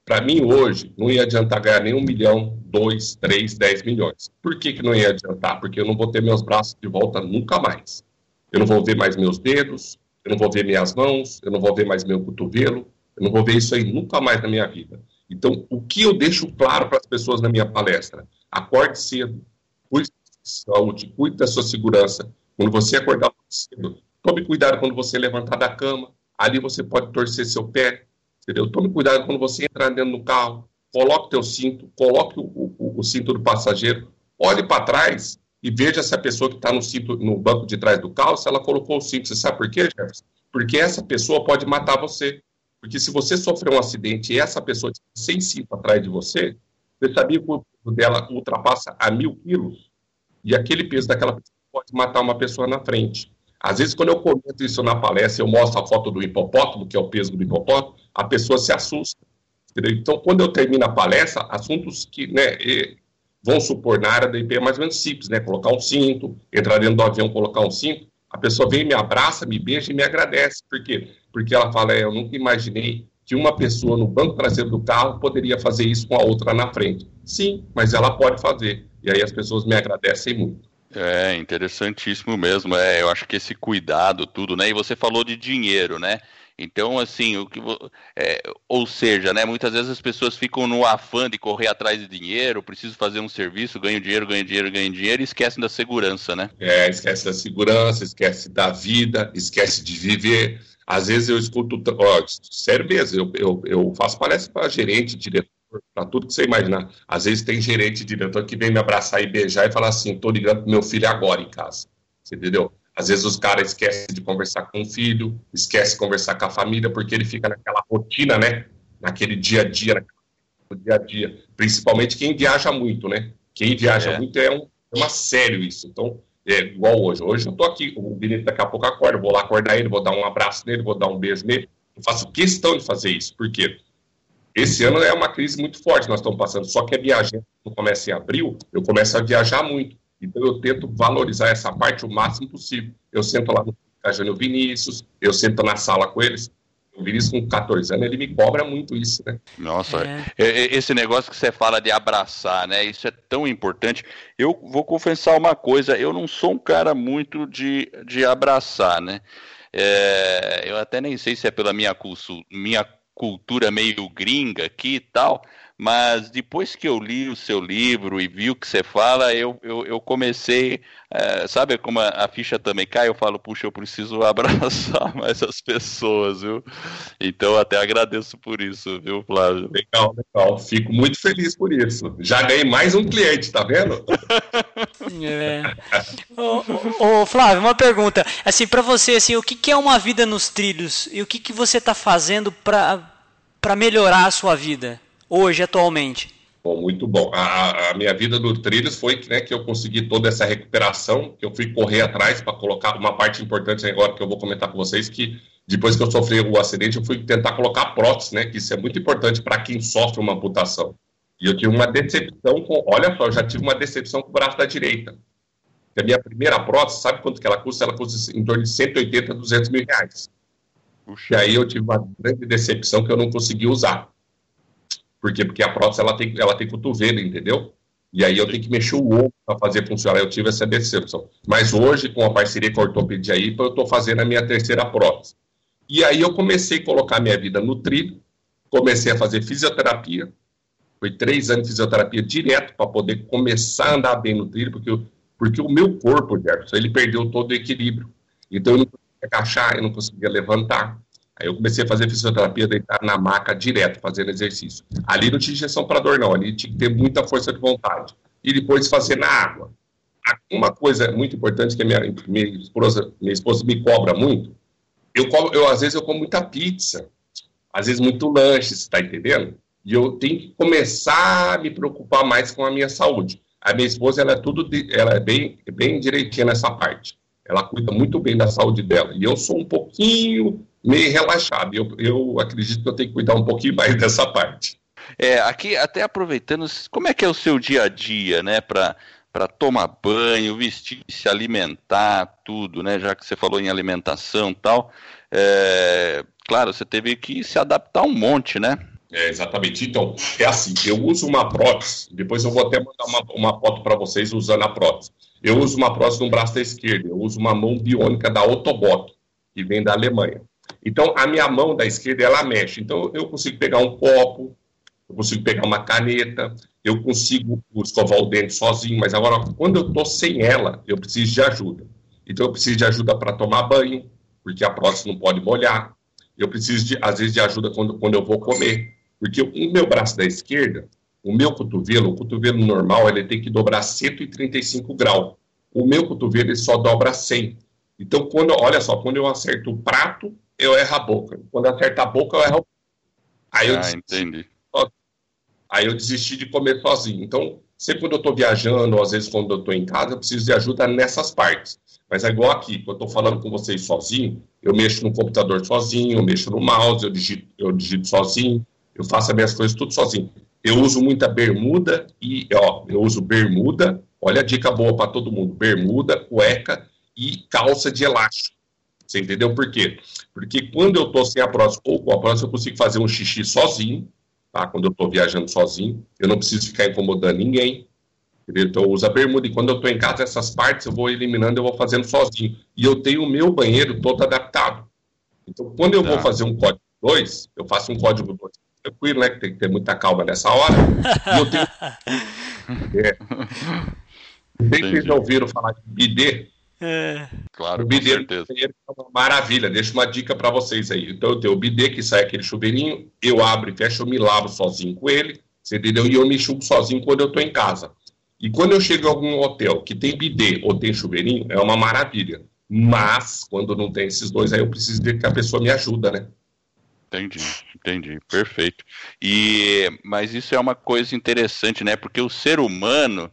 C: para mim, hoje, não ia adiantar ganhar nem um milhão, dois, três, dez milhões. Por que, que não ia adiantar? Porque eu não vou ter meus braços de volta nunca mais. Eu não vou ver mais meus dedos, eu não vou ver minhas mãos, eu não vou ver mais meu cotovelo, eu não vou ver isso aí nunca mais na minha vida. Então, o que eu deixo claro para as pessoas na minha palestra? Acorde cedo, cuide da sua saúde, cuide da sua segurança. Quando você acordar cedo, tome cuidado quando você levantar da cama. Ali você pode torcer seu pé, Entendeu? Tome cuidado quando você entrar dentro do carro, coloque o teu cinto, coloque o, o, o cinto do passageiro, olhe para trás e veja se a pessoa que está no cinto, no banco de trás do carro, se ela colocou o cinto. Você sabe por quê, Jefferson? Porque essa pessoa pode matar você. Porque se você sofrer um acidente e essa pessoa sem cinto atrás de você, você sabia que o peso dela ultrapassa a mil quilos? E aquele peso daquela pessoa pode matar uma pessoa na frente. Às vezes, quando eu comento isso na palestra, eu mostro a foto do hipopótamo, que é o peso do hipopótamo, a pessoa se assusta. Entendeu? Então, quando eu termino a palestra, assuntos que né, vão supor na área da IP é mais ou menos simples, né? Colocar um cinto, entrar dentro do avião, colocar um cinto, a pessoa vem, me abraça, me beija e me agradece. Por quê? Porque ela fala, é, eu nunca imaginei que uma pessoa no banco traseiro do carro poderia fazer isso com a outra na frente. Sim, mas ela pode fazer. E aí as pessoas me agradecem muito.
A: É, interessantíssimo mesmo. É, eu acho que esse cuidado, tudo, né? E você falou de dinheiro, né? Então, assim, o que, é, ou seja, né, muitas vezes as pessoas ficam no afã de correr atrás de dinheiro, preciso fazer um serviço, ganho dinheiro, ganho dinheiro, ganho dinheiro, e esquecem da segurança, né?
C: É, esquece da segurança, esquece da vida, esquece de viver. Às vezes eu escuto, ó, sério mesmo, eu, eu, eu faço palestra para gerente, diretor, para tudo que você imaginar. Às vezes tem gerente, diretor que vem me abraçar e beijar e falar assim: tô ligando pro meu filho agora em casa. Você entendeu? Às vezes os caras esquecem de conversar com o filho, esquecem de conversar com a família, porque ele fica naquela rotina, né? Naquele dia a dia, no dia a dia. Principalmente quem viaja muito, né? Quem viaja é. muito é, um, é uma sério isso. Então, é igual hoje. Hoje eu tô aqui, o Benito daqui a pouco acorda, vou lá acordar ele, vou dar um abraço nele, vou dar um beijo nele. Eu faço questão de fazer isso, porque esse ano é uma crise muito forte nós estamos passando. Só que a viagem, quando começa em abril, eu começo a viajar muito. Então eu tento valorizar essa parte o máximo possível. Eu sento lá no Cajano Vinícius, eu sento na sala com eles. O Vinícius, com 14 anos, ele me cobra muito isso, né?
A: Nossa, é. esse negócio que você fala de abraçar, né? Isso é tão importante. Eu vou confessar uma coisa, eu não sou um cara muito de, de abraçar, né? É, eu até nem sei se é pela minha, minha cultura meio gringa aqui e tal, mas depois que eu li o seu livro e vi o que você fala, eu, eu, eu comecei, é, sabe como a, a, ficha também cai, eu falo, puxa, eu preciso [laughs] abraçar mais as pessoas, viu? Então até agradeço por isso, viu, Flávio?
C: Legal, legal, fico muito feliz por isso. Já ganhei mais um cliente, tá vendo? [laughs]
B: é. ô, ô, Flávio, uma pergunta, assim, para você, assim, o que, que é uma vida nos trilhos e o que, que você está fazendo para melhorar a sua vida? Hoje, atualmente?
C: Bom, muito bom. A, a, minha vida do trilhos foi né, que eu consegui toda essa recuperação, que eu fui correr atrás para colocar uma parte importante agora que eu vou comentar com vocês, que depois que eu sofri o acidente, eu fui tentar colocar prótese, né? Que isso é muito importante para quem sofre uma amputação. E eu tive uma decepção com, olha só, eu já tive uma decepção com o braço da direita. a minha primeira prótese, sabe quanto que ela custa? Ela custa em torno de 180, 200 mil reais. Puxa. E aí eu tive uma grande decepção que eu não consegui usar. Por quê? Porque a prótese ela tem, ela tem cotovelo, entendeu? E aí eu tenho que mexer o ombro para fazer funcionar. Eu tive essa decepção. Mas hoje, com a parceria com a Ortopedia aí, eu estou fazendo a minha terceira prótese. E aí eu comecei a colocar minha vida no trilho, comecei a fazer fisioterapia. Foi três anos de fisioterapia direto para poder começar a andar bem no trilho, porque, porque o meu corpo, Jefferson, ele perdeu todo o equilíbrio. Então eu não conseguia agachar, eu não conseguia levantar. Aí eu comecei a fazer fisioterapia, deitar na maca direto, fazendo exercício. Ali não tinha injeção para dor, não. Ali tinha que ter muita força de vontade. E depois fazer na água. Uma coisa muito importante que a minha, minha, esposa, minha esposa me cobra muito, eu, como, eu às vezes eu como muita pizza, às vezes muito lanche, você está entendendo? E eu tenho que começar a me preocupar mais com a minha saúde. A minha esposa, ela é tudo, de, ela é bem, bem direitinha nessa parte. Ela cuida muito bem da saúde dela. E eu sou um pouquinho meio relaxado. Eu, eu acredito que eu tenho que cuidar um pouquinho mais [laughs] dessa parte.
A: É, aqui até aproveitando, como é que é o seu dia a dia, né, para para tomar banho, vestir, se alimentar, tudo, né? Já que você falou em alimentação, tal. É, claro, você teve que se adaptar um monte, né?
C: É, exatamente. Então, é assim, eu uso uma prótese, depois eu vou até mandar uma, uma foto para vocês usando a prótese. Eu uso uma prótese no braço da esquerda, eu uso uma mão biônica da Otobot, que vem da Alemanha. Então, a minha mão da esquerda, ela mexe. Então, eu consigo pegar um copo, eu consigo pegar uma caneta, eu consigo escovar o dente sozinho, mas agora, quando eu estou sem ela, eu preciso de ajuda. Então, eu preciso de ajuda para tomar banho, porque a próstata não pode molhar. Eu preciso, de, às vezes, de ajuda quando, quando eu vou comer. Porque o meu braço da esquerda, o meu cotovelo, o cotovelo normal, ele tem que dobrar 135 graus. O meu cotovelo, ele só dobra 100. Então, quando, olha só, quando eu acerto o prato, eu erro a boca. Quando acerta a boca, eu erro. Aí eu ah, entendi. Aí eu desisti de comer sozinho. Então, sempre quando eu estou viajando, ou às vezes quando eu estou em casa, eu preciso de ajuda nessas partes. Mas é igual aqui, quando eu estou falando com vocês sozinho, eu mexo no computador sozinho, eu mexo no mouse, eu digito, eu digito sozinho, eu faço as minhas coisas tudo sozinho. Eu uso muita bermuda e, ó, eu uso bermuda, olha a dica boa para todo mundo, bermuda, cueca e calça de elástico. Você entendeu por quê? Porque quando eu estou sem a prótese ou com a prótese, eu consigo fazer um xixi sozinho, tá? Quando eu estou viajando sozinho, eu não preciso ficar incomodando ninguém. Entendeu? Então eu uso a bermuda e quando eu estou em casa, essas partes eu vou eliminando, eu vou fazendo sozinho. E eu tenho o meu banheiro todo adaptado. Então quando eu tá. vou fazer um código 2, eu faço um código 2 tranquilo, né? Que tem que ter muita calma nessa hora. E eu tenho. [laughs] é. Vocês já ouviram falar de bidê?
A: É. Claro,
C: o bidê é uma maravilha. Deixa uma dica para vocês aí. Então eu tenho o bidê que sai aquele chuveirinho, eu abro e fecho, eu me lavo sozinho com ele, você entendeu? E eu me enxugo sozinho quando eu estou em casa. E quando eu chego em algum hotel que tem bidê ou tem chuveirinho, é uma maravilha. Mas, quando não tem esses dois, aí eu preciso ver que a pessoa me ajuda, né?
A: Entendi, entendi, perfeito. E mas isso é uma coisa interessante, né? Porque o ser humano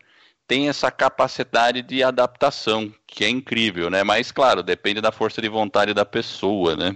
A: tem essa capacidade de adaptação, que é incrível, né? Mas claro, depende da força de vontade da pessoa, né?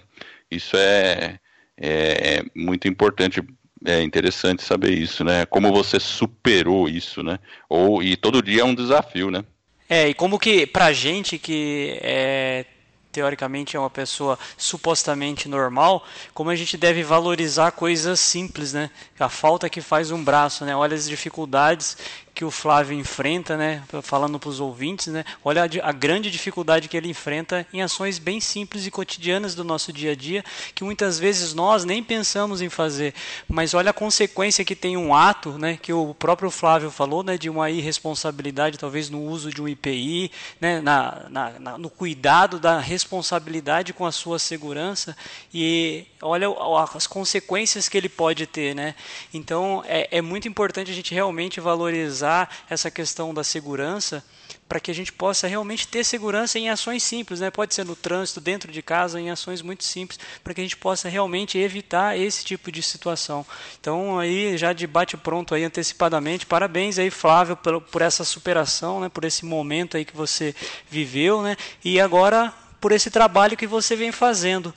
A: Isso é, é, é muito importante, é interessante saber isso, né? Como você superou isso, né? Ou e todo dia é um desafio, né?
B: É, e como que pra gente que é teoricamente é uma pessoa supostamente normal, como a gente deve valorizar coisas simples, né? A falta que faz um braço, né? Olha as dificuldades que o Flávio enfrenta, né, falando para os ouvintes, né, olha a, a, grande dificuldade que ele enfrenta em ações bem simples e cotidianas do nosso dia a dia, que muitas vezes nós nem pensamos em fazer, mas olha a consequência que tem um ato, né, que o próprio Flávio falou, né, de uma irresponsabilidade, talvez no uso de um IPI, né, na, na, na no cuidado da responsabilidade com a sua segurança e olha as consequências que ele pode ter, né. Então é, é muito importante a gente realmente valorizar essa questão da segurança para que a gente possa realmente ter segurança em ações simples, né? Pode ser no trânsito, dentro de casa, em ações muito simples, para que a gente possa realmente evitar esse tipo de situação. Então, aí já de bate pronto aí antecipadamente, parabéns aí Flávio por, por essa superação, né? Por esse momento aí que você viveu, né? E agora por esse trabalho que você vem fazendo.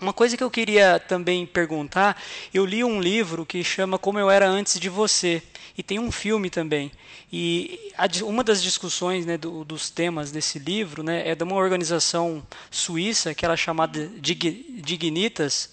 B: Uma coisa que eu queria também perguntar, eu li um livro que chama Como Eu Era Antes de Você, e tem um filme também. E uma das discussões né, do, dos temas desse livro né, é de uma organização suíça, que ela é chamada Dig, Dignitas,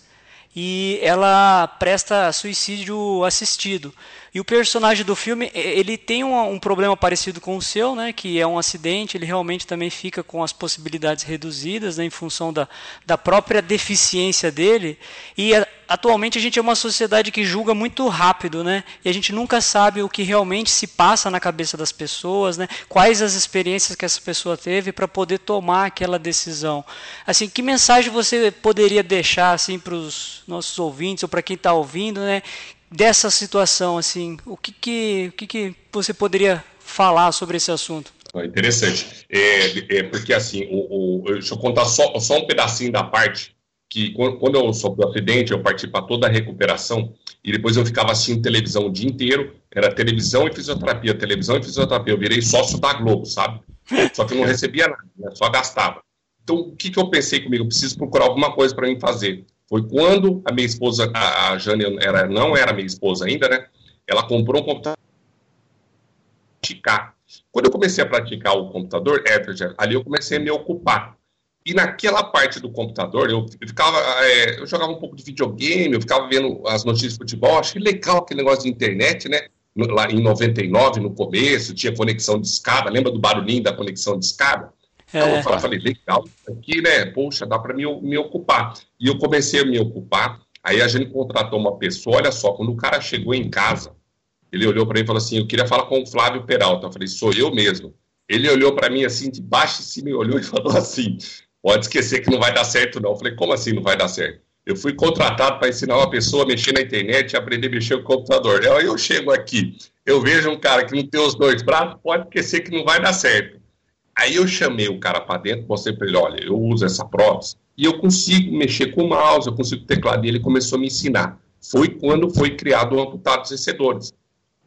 B: e ela presta suicídio assistido. E o personagem do filme, ele tem um, um, problema parecido com o seu, né, que é um acidente, ele realmente também fica com as possibilidades reduzidas, né, em função da, da própria deficiência dele. E a, atualmente a gente é uma sociedade que julga muito rápido, né, e a gente nunca sabe o que realmente se passa na cabeça das pessoas, né, quais as experiências que essa pessoa teve para poder tomar aquela decisão. Assim, que mensagem você poderia deixar assim para os nossos ouvintes ou para quem está ouvindo, né, dessa situação, assim, o que, que, o que, que você poderia falar sobre esse assunto?
C: Interessante. É, é porque assim, o, o, deixa eu contar só, só um pedacinho da parte que quando eu sofri o acidente, eu parti para toda a recuperação e depois eu ficava assistindo televisão o dia inteiro. Era televisão e fisioterapia, televisão e fisioterapia. Eu virei sócio da Globo, sabe? Só que eu não [laughs] recebia nada, né? só gastava. Então, o que, que eu pensei comigo? Eu preciso procurar alguma coisa para mim fazer. Foi quando a minha esposa, a, a Jane era, não era minha esposa ainda, né? Ela comprou um computador praticar. Quando eu comecei a praticar o computador, Etherjet, ali eu comecei a me ocupar. E naquela parte do computador, eu, eu ficava, é, eu jogava um pouco de videogame, eu ficava vendo as notícias de futebol, achei legal aquele negócio de internet, né? Lá em 99, no começo, tinha conexão de escada, lembra do barulhinho da conexão de escada? É. Então eu falei, legal, aqui, né? Poxa, dá para me, me ocupar. E eu comecei a me ocupar. Aí a gente contratou uma pessoa, olha só, quando o cara chegou em casa, ele olhou para mim e falou assim: Eu queria falar com o Flávio Peralta. Eu falei: Sou eu mesmo. Ele olhou para mim assim, de baixo em cima, e olhou e falou assim: Pode esquecer que não vai dar certo, não. Eu falei: Como assim não vai dar certo? Eu fui contratado para ensinar uma pessoa a mexer na internet e aprender a mexer no computador. Aí eu chego aqui, eu vejo um cara que não tem os dois braços, pode esquecer que não vai dar certo. Aí eu chamei o cara para dentro, mostrei para ele, olha, eu uso essa prótese e eu consigo mexer com o mouse, eu consigo teclado, e ele começou a me ensinar. Foi quando foi criado o Amputados Vencedores.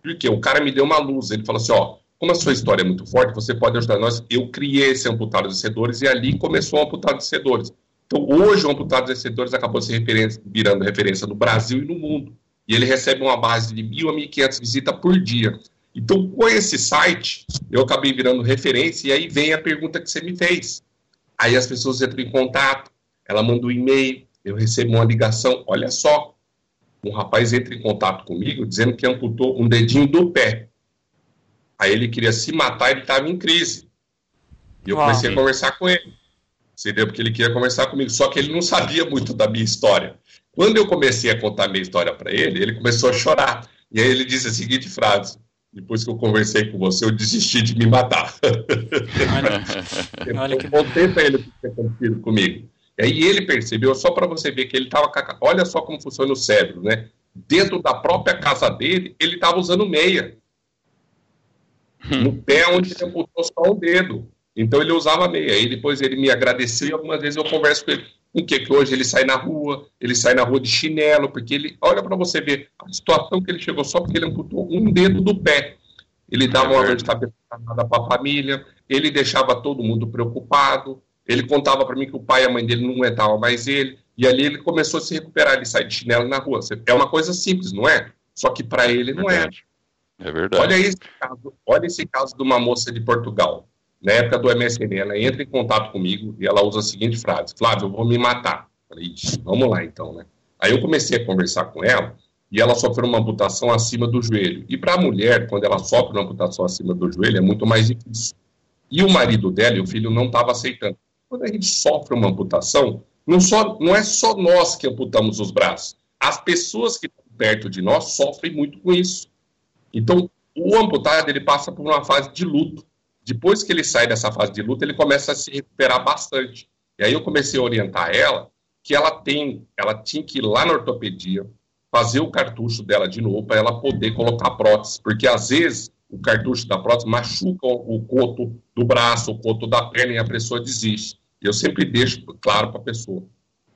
C: Porque o cara me deu uma luz, ele falou assim, ó, como a sua história é muito forte, você pode ajudar nós. Eu criei esse Amputados Vencedores e ali começou o Amputados Vencedores. Então, hoje o Amputados Vencedores acabou se virando referência no Brasil e no mundo. E ele recebe uma base de mil a 1.500 visitas por dia. Então, com esse site, eu acabei virando referência e aí vem a pergunta que você me fez. Aí as pessoas entram em contato, ela manda um e-mail, eu recebo uma ligação. Olha só, um rapaz entra em contato comigo dizendo que amputou um dedinho do pé. Aí ele queria se matar, ele estava em crise. E eu Uau. comecei a conversar com ele. Seria porque ele queria conversar comigo, só que ele não sabia muito da minha história. Quando eu comecei a contar a minha história para ele, ele começou a chorar. E aí ele disse a seguinte frase: depois que eu conversei com você, eu desisti de me matar. Olha, [laughs] olha que... Eu contei para ele o que tinha acontecido comigo. E aí ele percebeu, só para você ver que ele estava. Olha só como funciona o cérebro, né? Dentro da própria casa dele, ele estava usando meia. Hum. No pé onde ele botou só um dedo. Então ele usava meia. Aí depois ele me agradeceu e algumas vezes eu converso com ele. com que que hoje ele sai na rua, ele sai na rua de chinelo, porque ele, olha para você ver a situação que ele chegou só porque ele amputou um dedo do pé. Ele dava uma dor de cabeça para a família, ele deixava todo mundo preocupado, ele contava para mim que o pai e a mãe dele não aguentavam mais ele, e ali ele começou a se recuperar, ele sai de chinelo na rua. É uma coisa simples, não é? Só que para ele não é.
A: É verdade.
C: Olha esse, caso, olha esse caso de uma moça de Portugal. Na época do MSN, ela entra em contato comigo e ela usa a seguinte frase: Flávio, eu vou me matar. Falei, vamos lá então, né? Aí eu comecei a conversar com ela e ela sofreu uma amputação acima do joelho. E para a mulher, quando ela sofre uma amputação acima do joelho, é muito mais difícil. E o marido dela e o filho não estavam aceitando. Quando a gente sofre uma amputação, não, só, não é só nós que amputamos os braços. As pessoas que estão perto de nós sofrem muito com isso. Então, o amputado ele passa por uma fase de luto. Depois que ele sai dessa fase de luto, ele começa a se recuperar bastante. E aí eu comecei a orientar ela que ela tem, ela tinha que ir lá na ortopedia, fazer o cartucho dela de novo para ela poder colocar prótese, porque às vezes o cartucho da prótese machuca o coto do braço, o coto da perna e a pessoa desiste. Eu sempre deixo claro para a pessoa: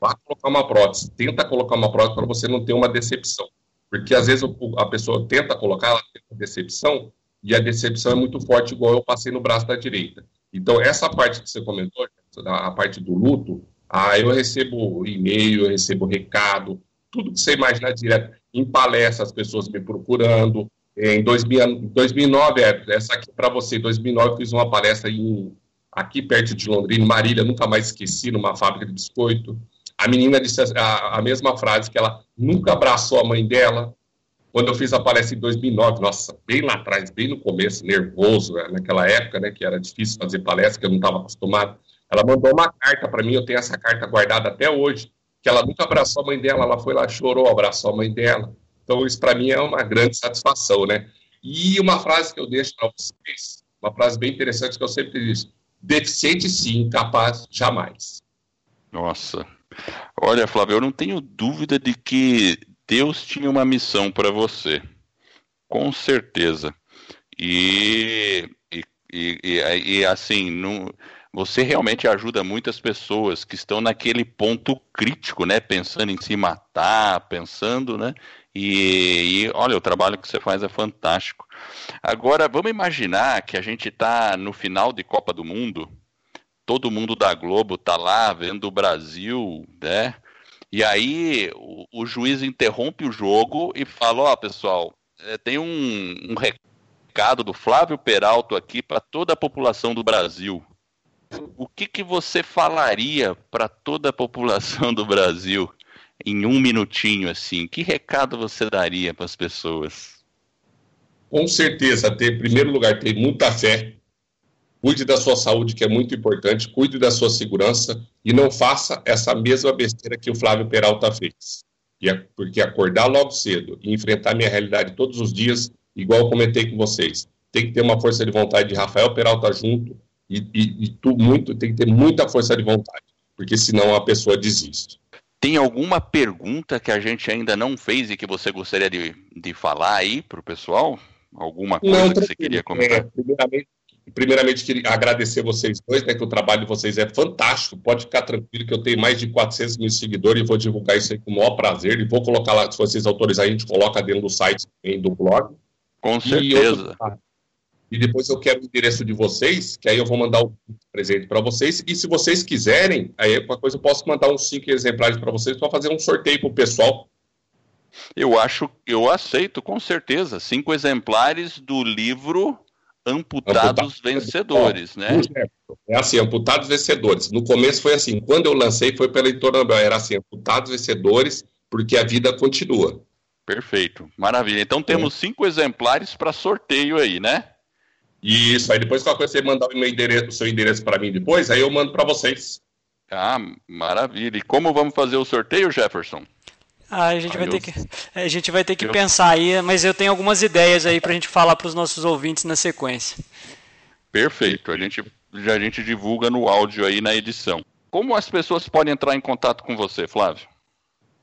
C: vá colocar uma prótese, tenta colocar uma prótese para você não ter uma decepção. Porque às vezes a pessoa tenta colocar, ela tem decepção, e a decepção é muito forte, igual eu passei no braço da direita. Então, essa parte que você comentou, a parte do luto, ah, eu recebo e-mail, eu recebo recado, tudo que você imaginar direto. Em palestras, as pessoas me procurando. Em 2000, 2009, é, essa aqui para você, em 2009 eu fiz uma palestra em, aqui perto de Londrina, Marília, nunca mais esqueci, numa fábrica de biscoito. A menina disse a, a mesma frase, que ela nunca abraçou a mãe dela. Quando eu fiz a palestra em 2009, nossa, bem lá atrás, bem no começo, nervoso, né, naquela época, né, que era difícil fazer palestra, que eu não estava acostumado. Ela mandou uma carta para mim, eu tenho essa carta guardada até hoje, que ela nunca abraçou a mãe dela, ela foi lá, chorou, abraçou a mãe dela. Então, isso para mim é uma grande satisfação, né? E uma frase que eu deixo para vocês, uma frase bem interessante que eu sempre digo: deficiente sim, capaz jamais.
A: Nossa. Olha, Flávio, eu não tenho dúvida de que Deus tinha uma missão para você. Com certeza. E, e, e, e assim, não, você realmente ajuda muitas pessoas que estão naquele ponto crítico, né? Pensando em se matar, pensando, né? E, e, olha, o trabalho que você faz é fantástico. Agora, vamos imaginar que a gente está no final de Copa do Mundo, todo mundo da Globo está lá vendo o Brasil, né? E aí o, o juiz interrompe o jogo e fala: Ó, oh, pessoal, é, tem um, um recado do Flávio Peralto aqui para toda a população do Brasil o que, que você falaria para toda a população do Brasil em um minutinho assim? Que recado você daria para as pessoas?
C: Com certeza, ter, em primeiro lugar, ter muita fé, cuide da sua saúde, que é muito importante, cuide da sua segurança e não faça essa mesma besteira que o Flávio Peralta fez. É porque acordar logo cedo e enfrentar minha realidade todos os dias, igual eu comentei com vocês, tem que ter uma força de vontade de Rafael Peralta junto, e, e, e tu muito, tem que ter muita força de vontade, porque senão a pessoa desiste.
A: Tem alguma pergunta que a gente ainda não fez e que você gostaria de, de falar aí para o pessoal? Alguma coisa não, que você queria comentar? É,
C: primeiramente, primeiramente, queria agradecer vocês dois, né, que o trabalho de vocês é fantástico. Pode ficar tranquilo que eu tenho mais de 400 mil seguidores e vou divulgar isso aí com o maior prazer. E vou colocar lá, se vocês autorizarem, a gente coloca dentro do site também, do blog.
A: Com certeza.
C: E, e depois eu quero o endereço de vocês, que aí eu vou mandar o presente para vocês. E se vocês quiserem, aí qualquer coisa eu posso mandar uns cinco exemplares para vocês para fazer um sorteio para o pessoal.
A: Eu acho, eu aceito com certeza. Cinco exemplares do livro Amputados, Vencedores, né?
C: É assim, Amputados Vencedores. No começo foi assim, quando eu lancei foi pela editora Nobel, era assim, Amputados Vencedores, porque a vida continua.
A: Perfeito, maravilha. Então temos é. cinco exemplares para sorteio aí, né?
C: Isso, aí depois qualquer coisa você mandar o, meu endereço, o seu endereço para mim depois, aí eu mando para vocês.
A: Ah, maravilha. E como vamos fazer o sorteio, Jefferson?
B: Ah, a gente vai ter que, a gente vai ter que eu... pensar aí, mas eu tenho algumas ideias aí para a gente falar para os nossos ouvintes na sequência.
A: Perfeito, a gente já a gente divulga no áudio aí na edição. Como as pessoas podem entrar em contato com você, Flávio?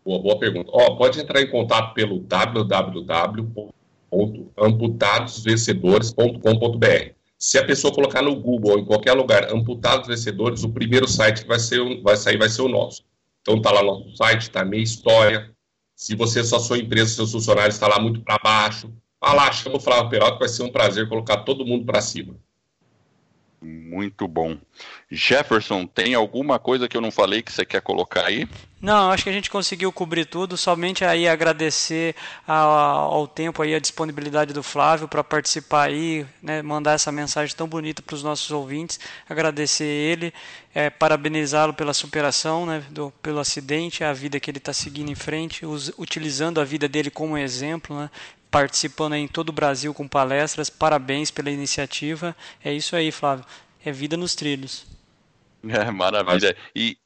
C: Boa, boa pergunta. Ó, pode entrar em contato pelo www www.amputadosvencedores.com.br. Se a pessoa colocar no Google ou em qualquer lugar Amputados Vencedores, o primeiro site que vai, ser, vai sair vai ser o nosso. Então está lá no site, está a minha história. Se você só sua empresa, seus funcionários está lá muito para baixo, vá lá, chama o Flávio Peralta, vai ser um prazer colocar todo mundo para cima.
A: Muito bom. Jefferson, tem alguma coisa que eu não falei que você quer colocar aí?
B: Não, acho que a gente conseguiu cobrir tudo. Somente aí agradecer ao, ao tempo aí a disponibilidade do Flávio para participar aí, né, mandar essa mensagem tão bonita para os nossos ouvintes. Agradecer ele, é, parabenizá-lo pela superação, né, do, pelo acidente, a vida que ele está seguindo em frente, us, utilizando a vida dele como exemplo, né, participando em todo o Brasil com palestras. Parabéns pela iniciativa. É isso aí, Flávio. É vida nos trilhos. [laughs]
A: É, maravilha. E,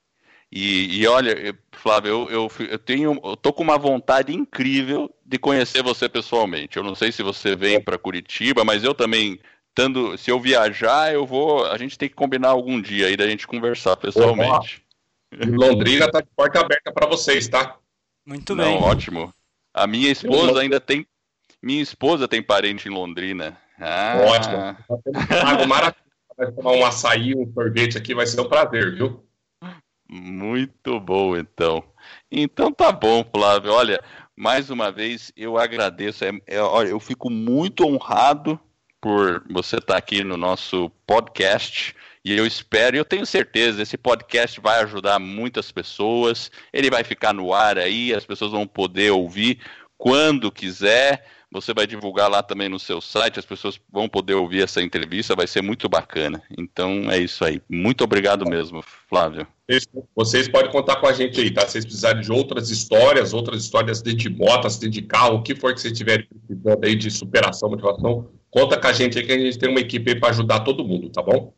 A: e, e olha, Flávio, eu, eu, eu, tenho, eu tô com uma vontade incrível de conhecer você pessoalmente. Eu não sei se você vem para Curitiba, mas eu também, tando, se eu viajar, eu vou. A gente tem que combinar algum dia aí da gente conversar pessoalmente.
C: Londrina tá de porta aberta para vocês, tá?
B: Muito bem. Não,
A: ótimo. A minha esposa ainda tem minha esposa tem parente em Londrina.
C: Ah. Ótimo. Vai tomar um açaí, um sorvete aqui, vai ser um prazer, viu?
A: Muito bom, então. Então tá bom, Flávio. Olha, mais uma vez eu agradeço. É, é, olha, eu fico muito honrado por você estar aqui no nosso podcast. E eu espero, eu tenho certeza, esse podcast vai ajudar muitas pessoas. Ele vai ficar no ar aí, as pessoas vão poder ouvir quando quiser. Você vai divulgar lá também no seu site, as pessoas vão poder ouvir essa entrevista, vai ser muito bacana. Então é isso aí. Muito obrigado mesmo, Flávio.
C: Vocês podem contar com a gente aí, tá? Se vocês precisarem de outras histórias, outras histórias de moto, acidente de carro, o que for que vocês tiverem precisando aí de superação, motivação, conta com a gente aí que a gente tem uma equipe aí para ajudar todo mundo, tá bom?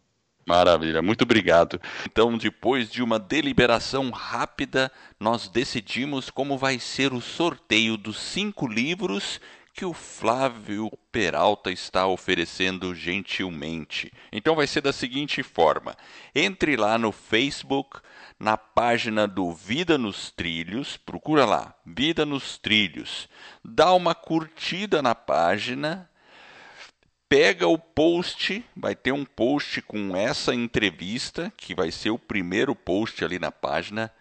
A: Maravilha, muito obrigado. Então, depois de uma deliberação rápida, nós decidimos como vai ser o sorteio dos cinco livros que o Flávio Peralta está oferecendo gentilmente. Então vai ser da seguinte forma: entre lá no Facebook, na página do Vida nos Trilhos, procura lá, Vida nos Trilhos, dá uma curtida na página, pega o post, vai ter um post com essa entrevista, que vai ser o primeiro post ali na página,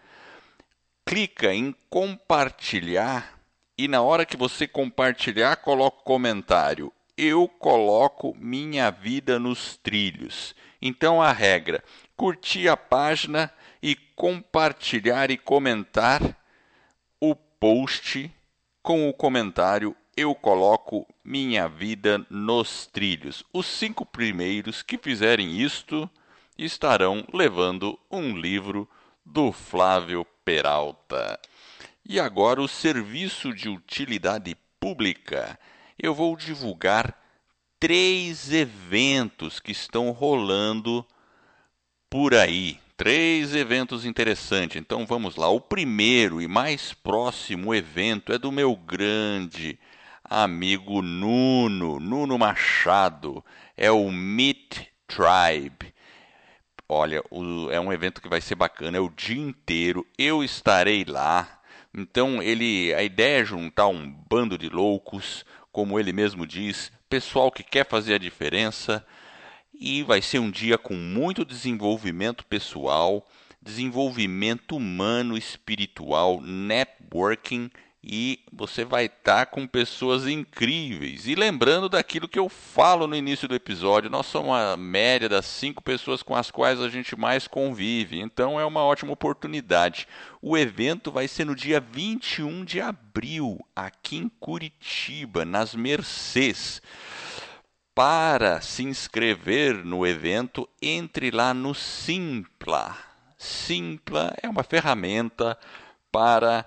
A: clica em compartilhar e na hora que você compartilhar, coloca o comentário. Eu coloco minha vida nos trilhos. Então a regra: curtir a página e compartilhar e comentar o post com o comentário eu coloco minha vida nos trilhos. Os cinco primeiros que fizerem isto estarão levando um livro do Flávio Peralta. E agora o serviço de utilidade pública. Eu vou divulgar três eventos que estão rolando por aí. Três eventos interessantes. Então vamos lá. O primeiro e mais próximo evento é do meu grande amigo Nuno, Nuno Machado. É o Meet Tribe. Olha, é um evento que vai ser bacana, é o dia inteiro. Eu estarei lá então ele, a ideia é juntar um bando de loucos, como ele mesmo diz, pessoal que quer fazer a diferença, e vai ser um dia com muito desenvolvimento pessoal, desenvolvimento humano, espiritual, networking e você vai estar tá com pessoas incríveis. E lembrando daquilo que eu falo no início do episódio, nós somos a média das cinco pessoas com as quais a gente mais convive, então é uma ótima oportunidade. O evento vai ser no dia 21 de abril, aqui em Curitiba, nas Mercês. Para se inscrever no evento, entre lá no Simpla. Simpla é uma ferramenta para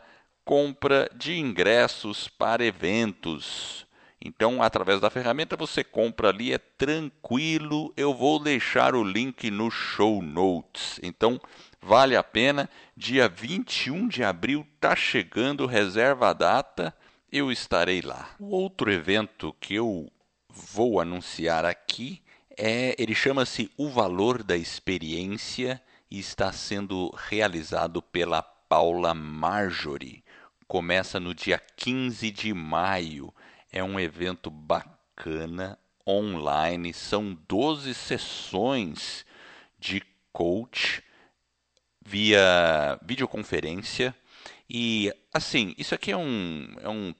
A: compra de ingressos para eventos. Então, através da ferramenta você compra ali, é tranquilo. Eu vou deixar o link no show notes. Então, vale a pena. Dia 21 de abril está chegando, reserva a data, eu estarei lá. O outro evento que eu vou anunciar aqui é, ele chama-se O Valor da Experiência e está sendo realizado pela Paula Marjorie começa no dia 15 de maio. É um evento bacana, online, são 12 sessões de coach via videoconferência. E assim, isso aqui é um, é um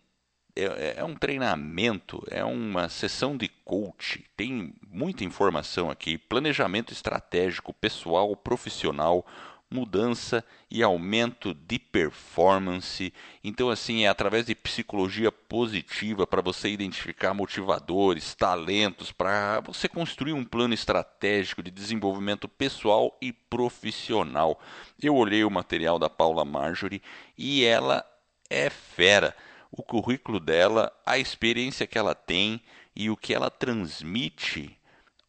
A: é, é, um treinamento, é uma sessão de coach, tem muita informação aqui, planejamento estratégico, pessoal, profissional, mudança e aumento de performance. Então, assim, é através de psicologia positiva para você identificar motivadores, talentos, para você construir um plano estratégico de desenvolvimento pessoal e profissional. Eu olhei o material da Paula Marjorie e ela é fera. O currículo dela, a experiência que ela tem e o que ela transmite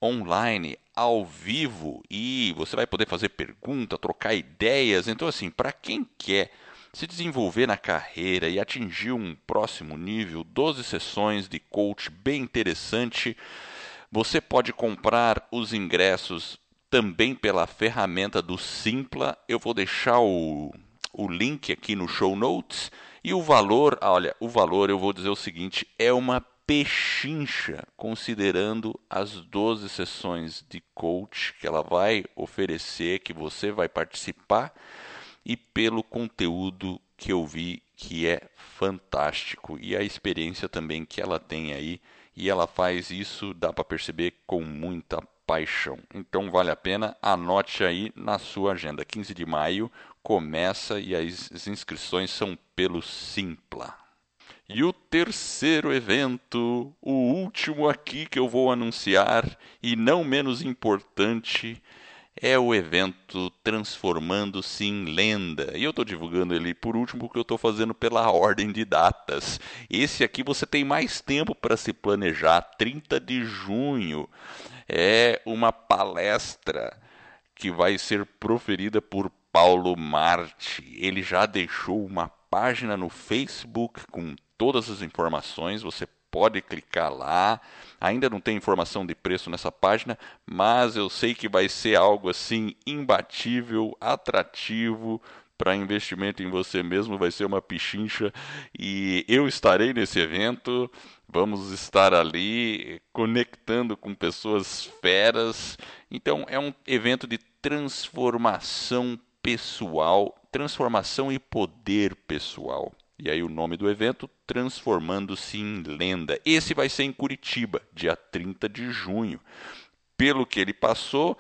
A: online ao vivo e você vai poder fazer pergunta, trocar ideias. Então, assim, para quem quer se desenvolver na carreira e atingir um próximo nível, 12 sessões de coach bem interessante. Você pode comprar os ingressos também pela ferramenta do Simpla. Eu vou deixar o, o link aqui no show notes. E o valor, olha, o valor eu vou dizer o seguinte: é uma pechincha, considerando as 12 sessões de coach que ela vai oferecer, que você vai participar, e pelo conteúdo que eu vi que é fantástico e a experiência também que ela tem aí e ela faz isso, dá para perceber com muita paixão. Então vale a pena, anote aí na sua agenda. 15 de maio começa e as inscrições são pelo Simpla. E o terceiro evento, o último aqui que eu vou anunciar, e não menos importante, é o evento Transformando-se em Lenda. E eu estou divulgando ele por último porque eu estou fazendo pela ordem de datas. Esse aqui você tem mais tempo para se planejar. 30 de junho é uma palestra que vai ser proferida por Paulo Marte. Ele já deixou uma página no Facebook com todas as informações, você pode clicar lá. Ainda não tem informação de preço nessa página, mas eu sei que vai ser algo assim imbatível, atrativo para investimento em você mesmo, vai ser uma pichincha e eu estarei nesse evento. Vamos estar ali conectando com pessoas feras. Então é um evento de transformação pessoal, transformação e poder pessoal. E aí o nome do evento, Transformando-se em Lenda. Esse vai ser em Curitiba, dia 30 de junho. Pelo que ele passou,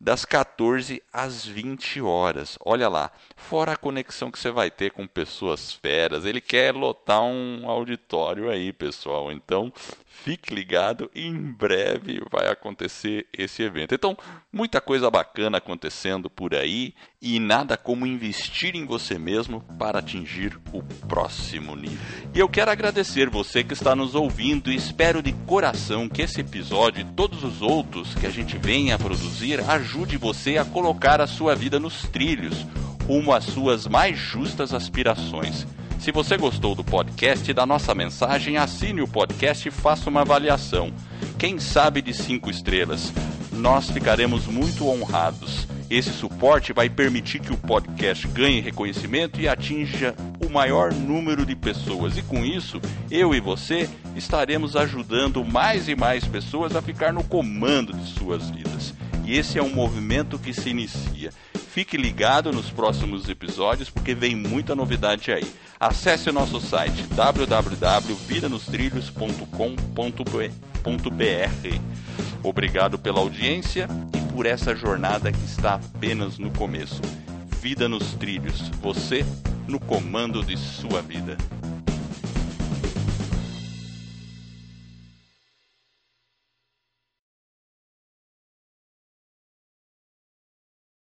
A: das 14 às 20 horas. Olha lá, fora a conexão que você vai ter com pessoas feras, ele quer lotar um auditório aí, pessoal. Então, fique ligado, em breve vai acontecer esse evento. Então, muita coisa bacana acontecendo por aí e nada como investir em você mesmo para atingir o próximo nível. E eu quero agradecer você que está nos ouvindo e espero de coração que esse episódio e todos os outros que a gente venha a produzir ajude você a colocar a sua vida nos trilhos rumo às suas mais justas aspirações. Se você gostou do podcast e da nossa mensagem, assine o podcast e faça uma avaliação. Quem sabe de cinco estrelas? Nós ficaremos muito honrados. Esse suporte vai permitir que o podcast ganhe reconhecimento e atinja o maior número de pessoas. E com isso, eu e você estaremos ajudando mais e mais pessoas a ficar no comando de suas vidas. E esse é um movimento que se inicia. Fique ligado nos próximos episódios porque vem muita novidade aí. Acesse o nosso site www.vidanostrilhos.com.br. Obrigado pela audiência e por essa jornada que está apenas no começo. Vida nos Trilhos, você no comando de sua vida.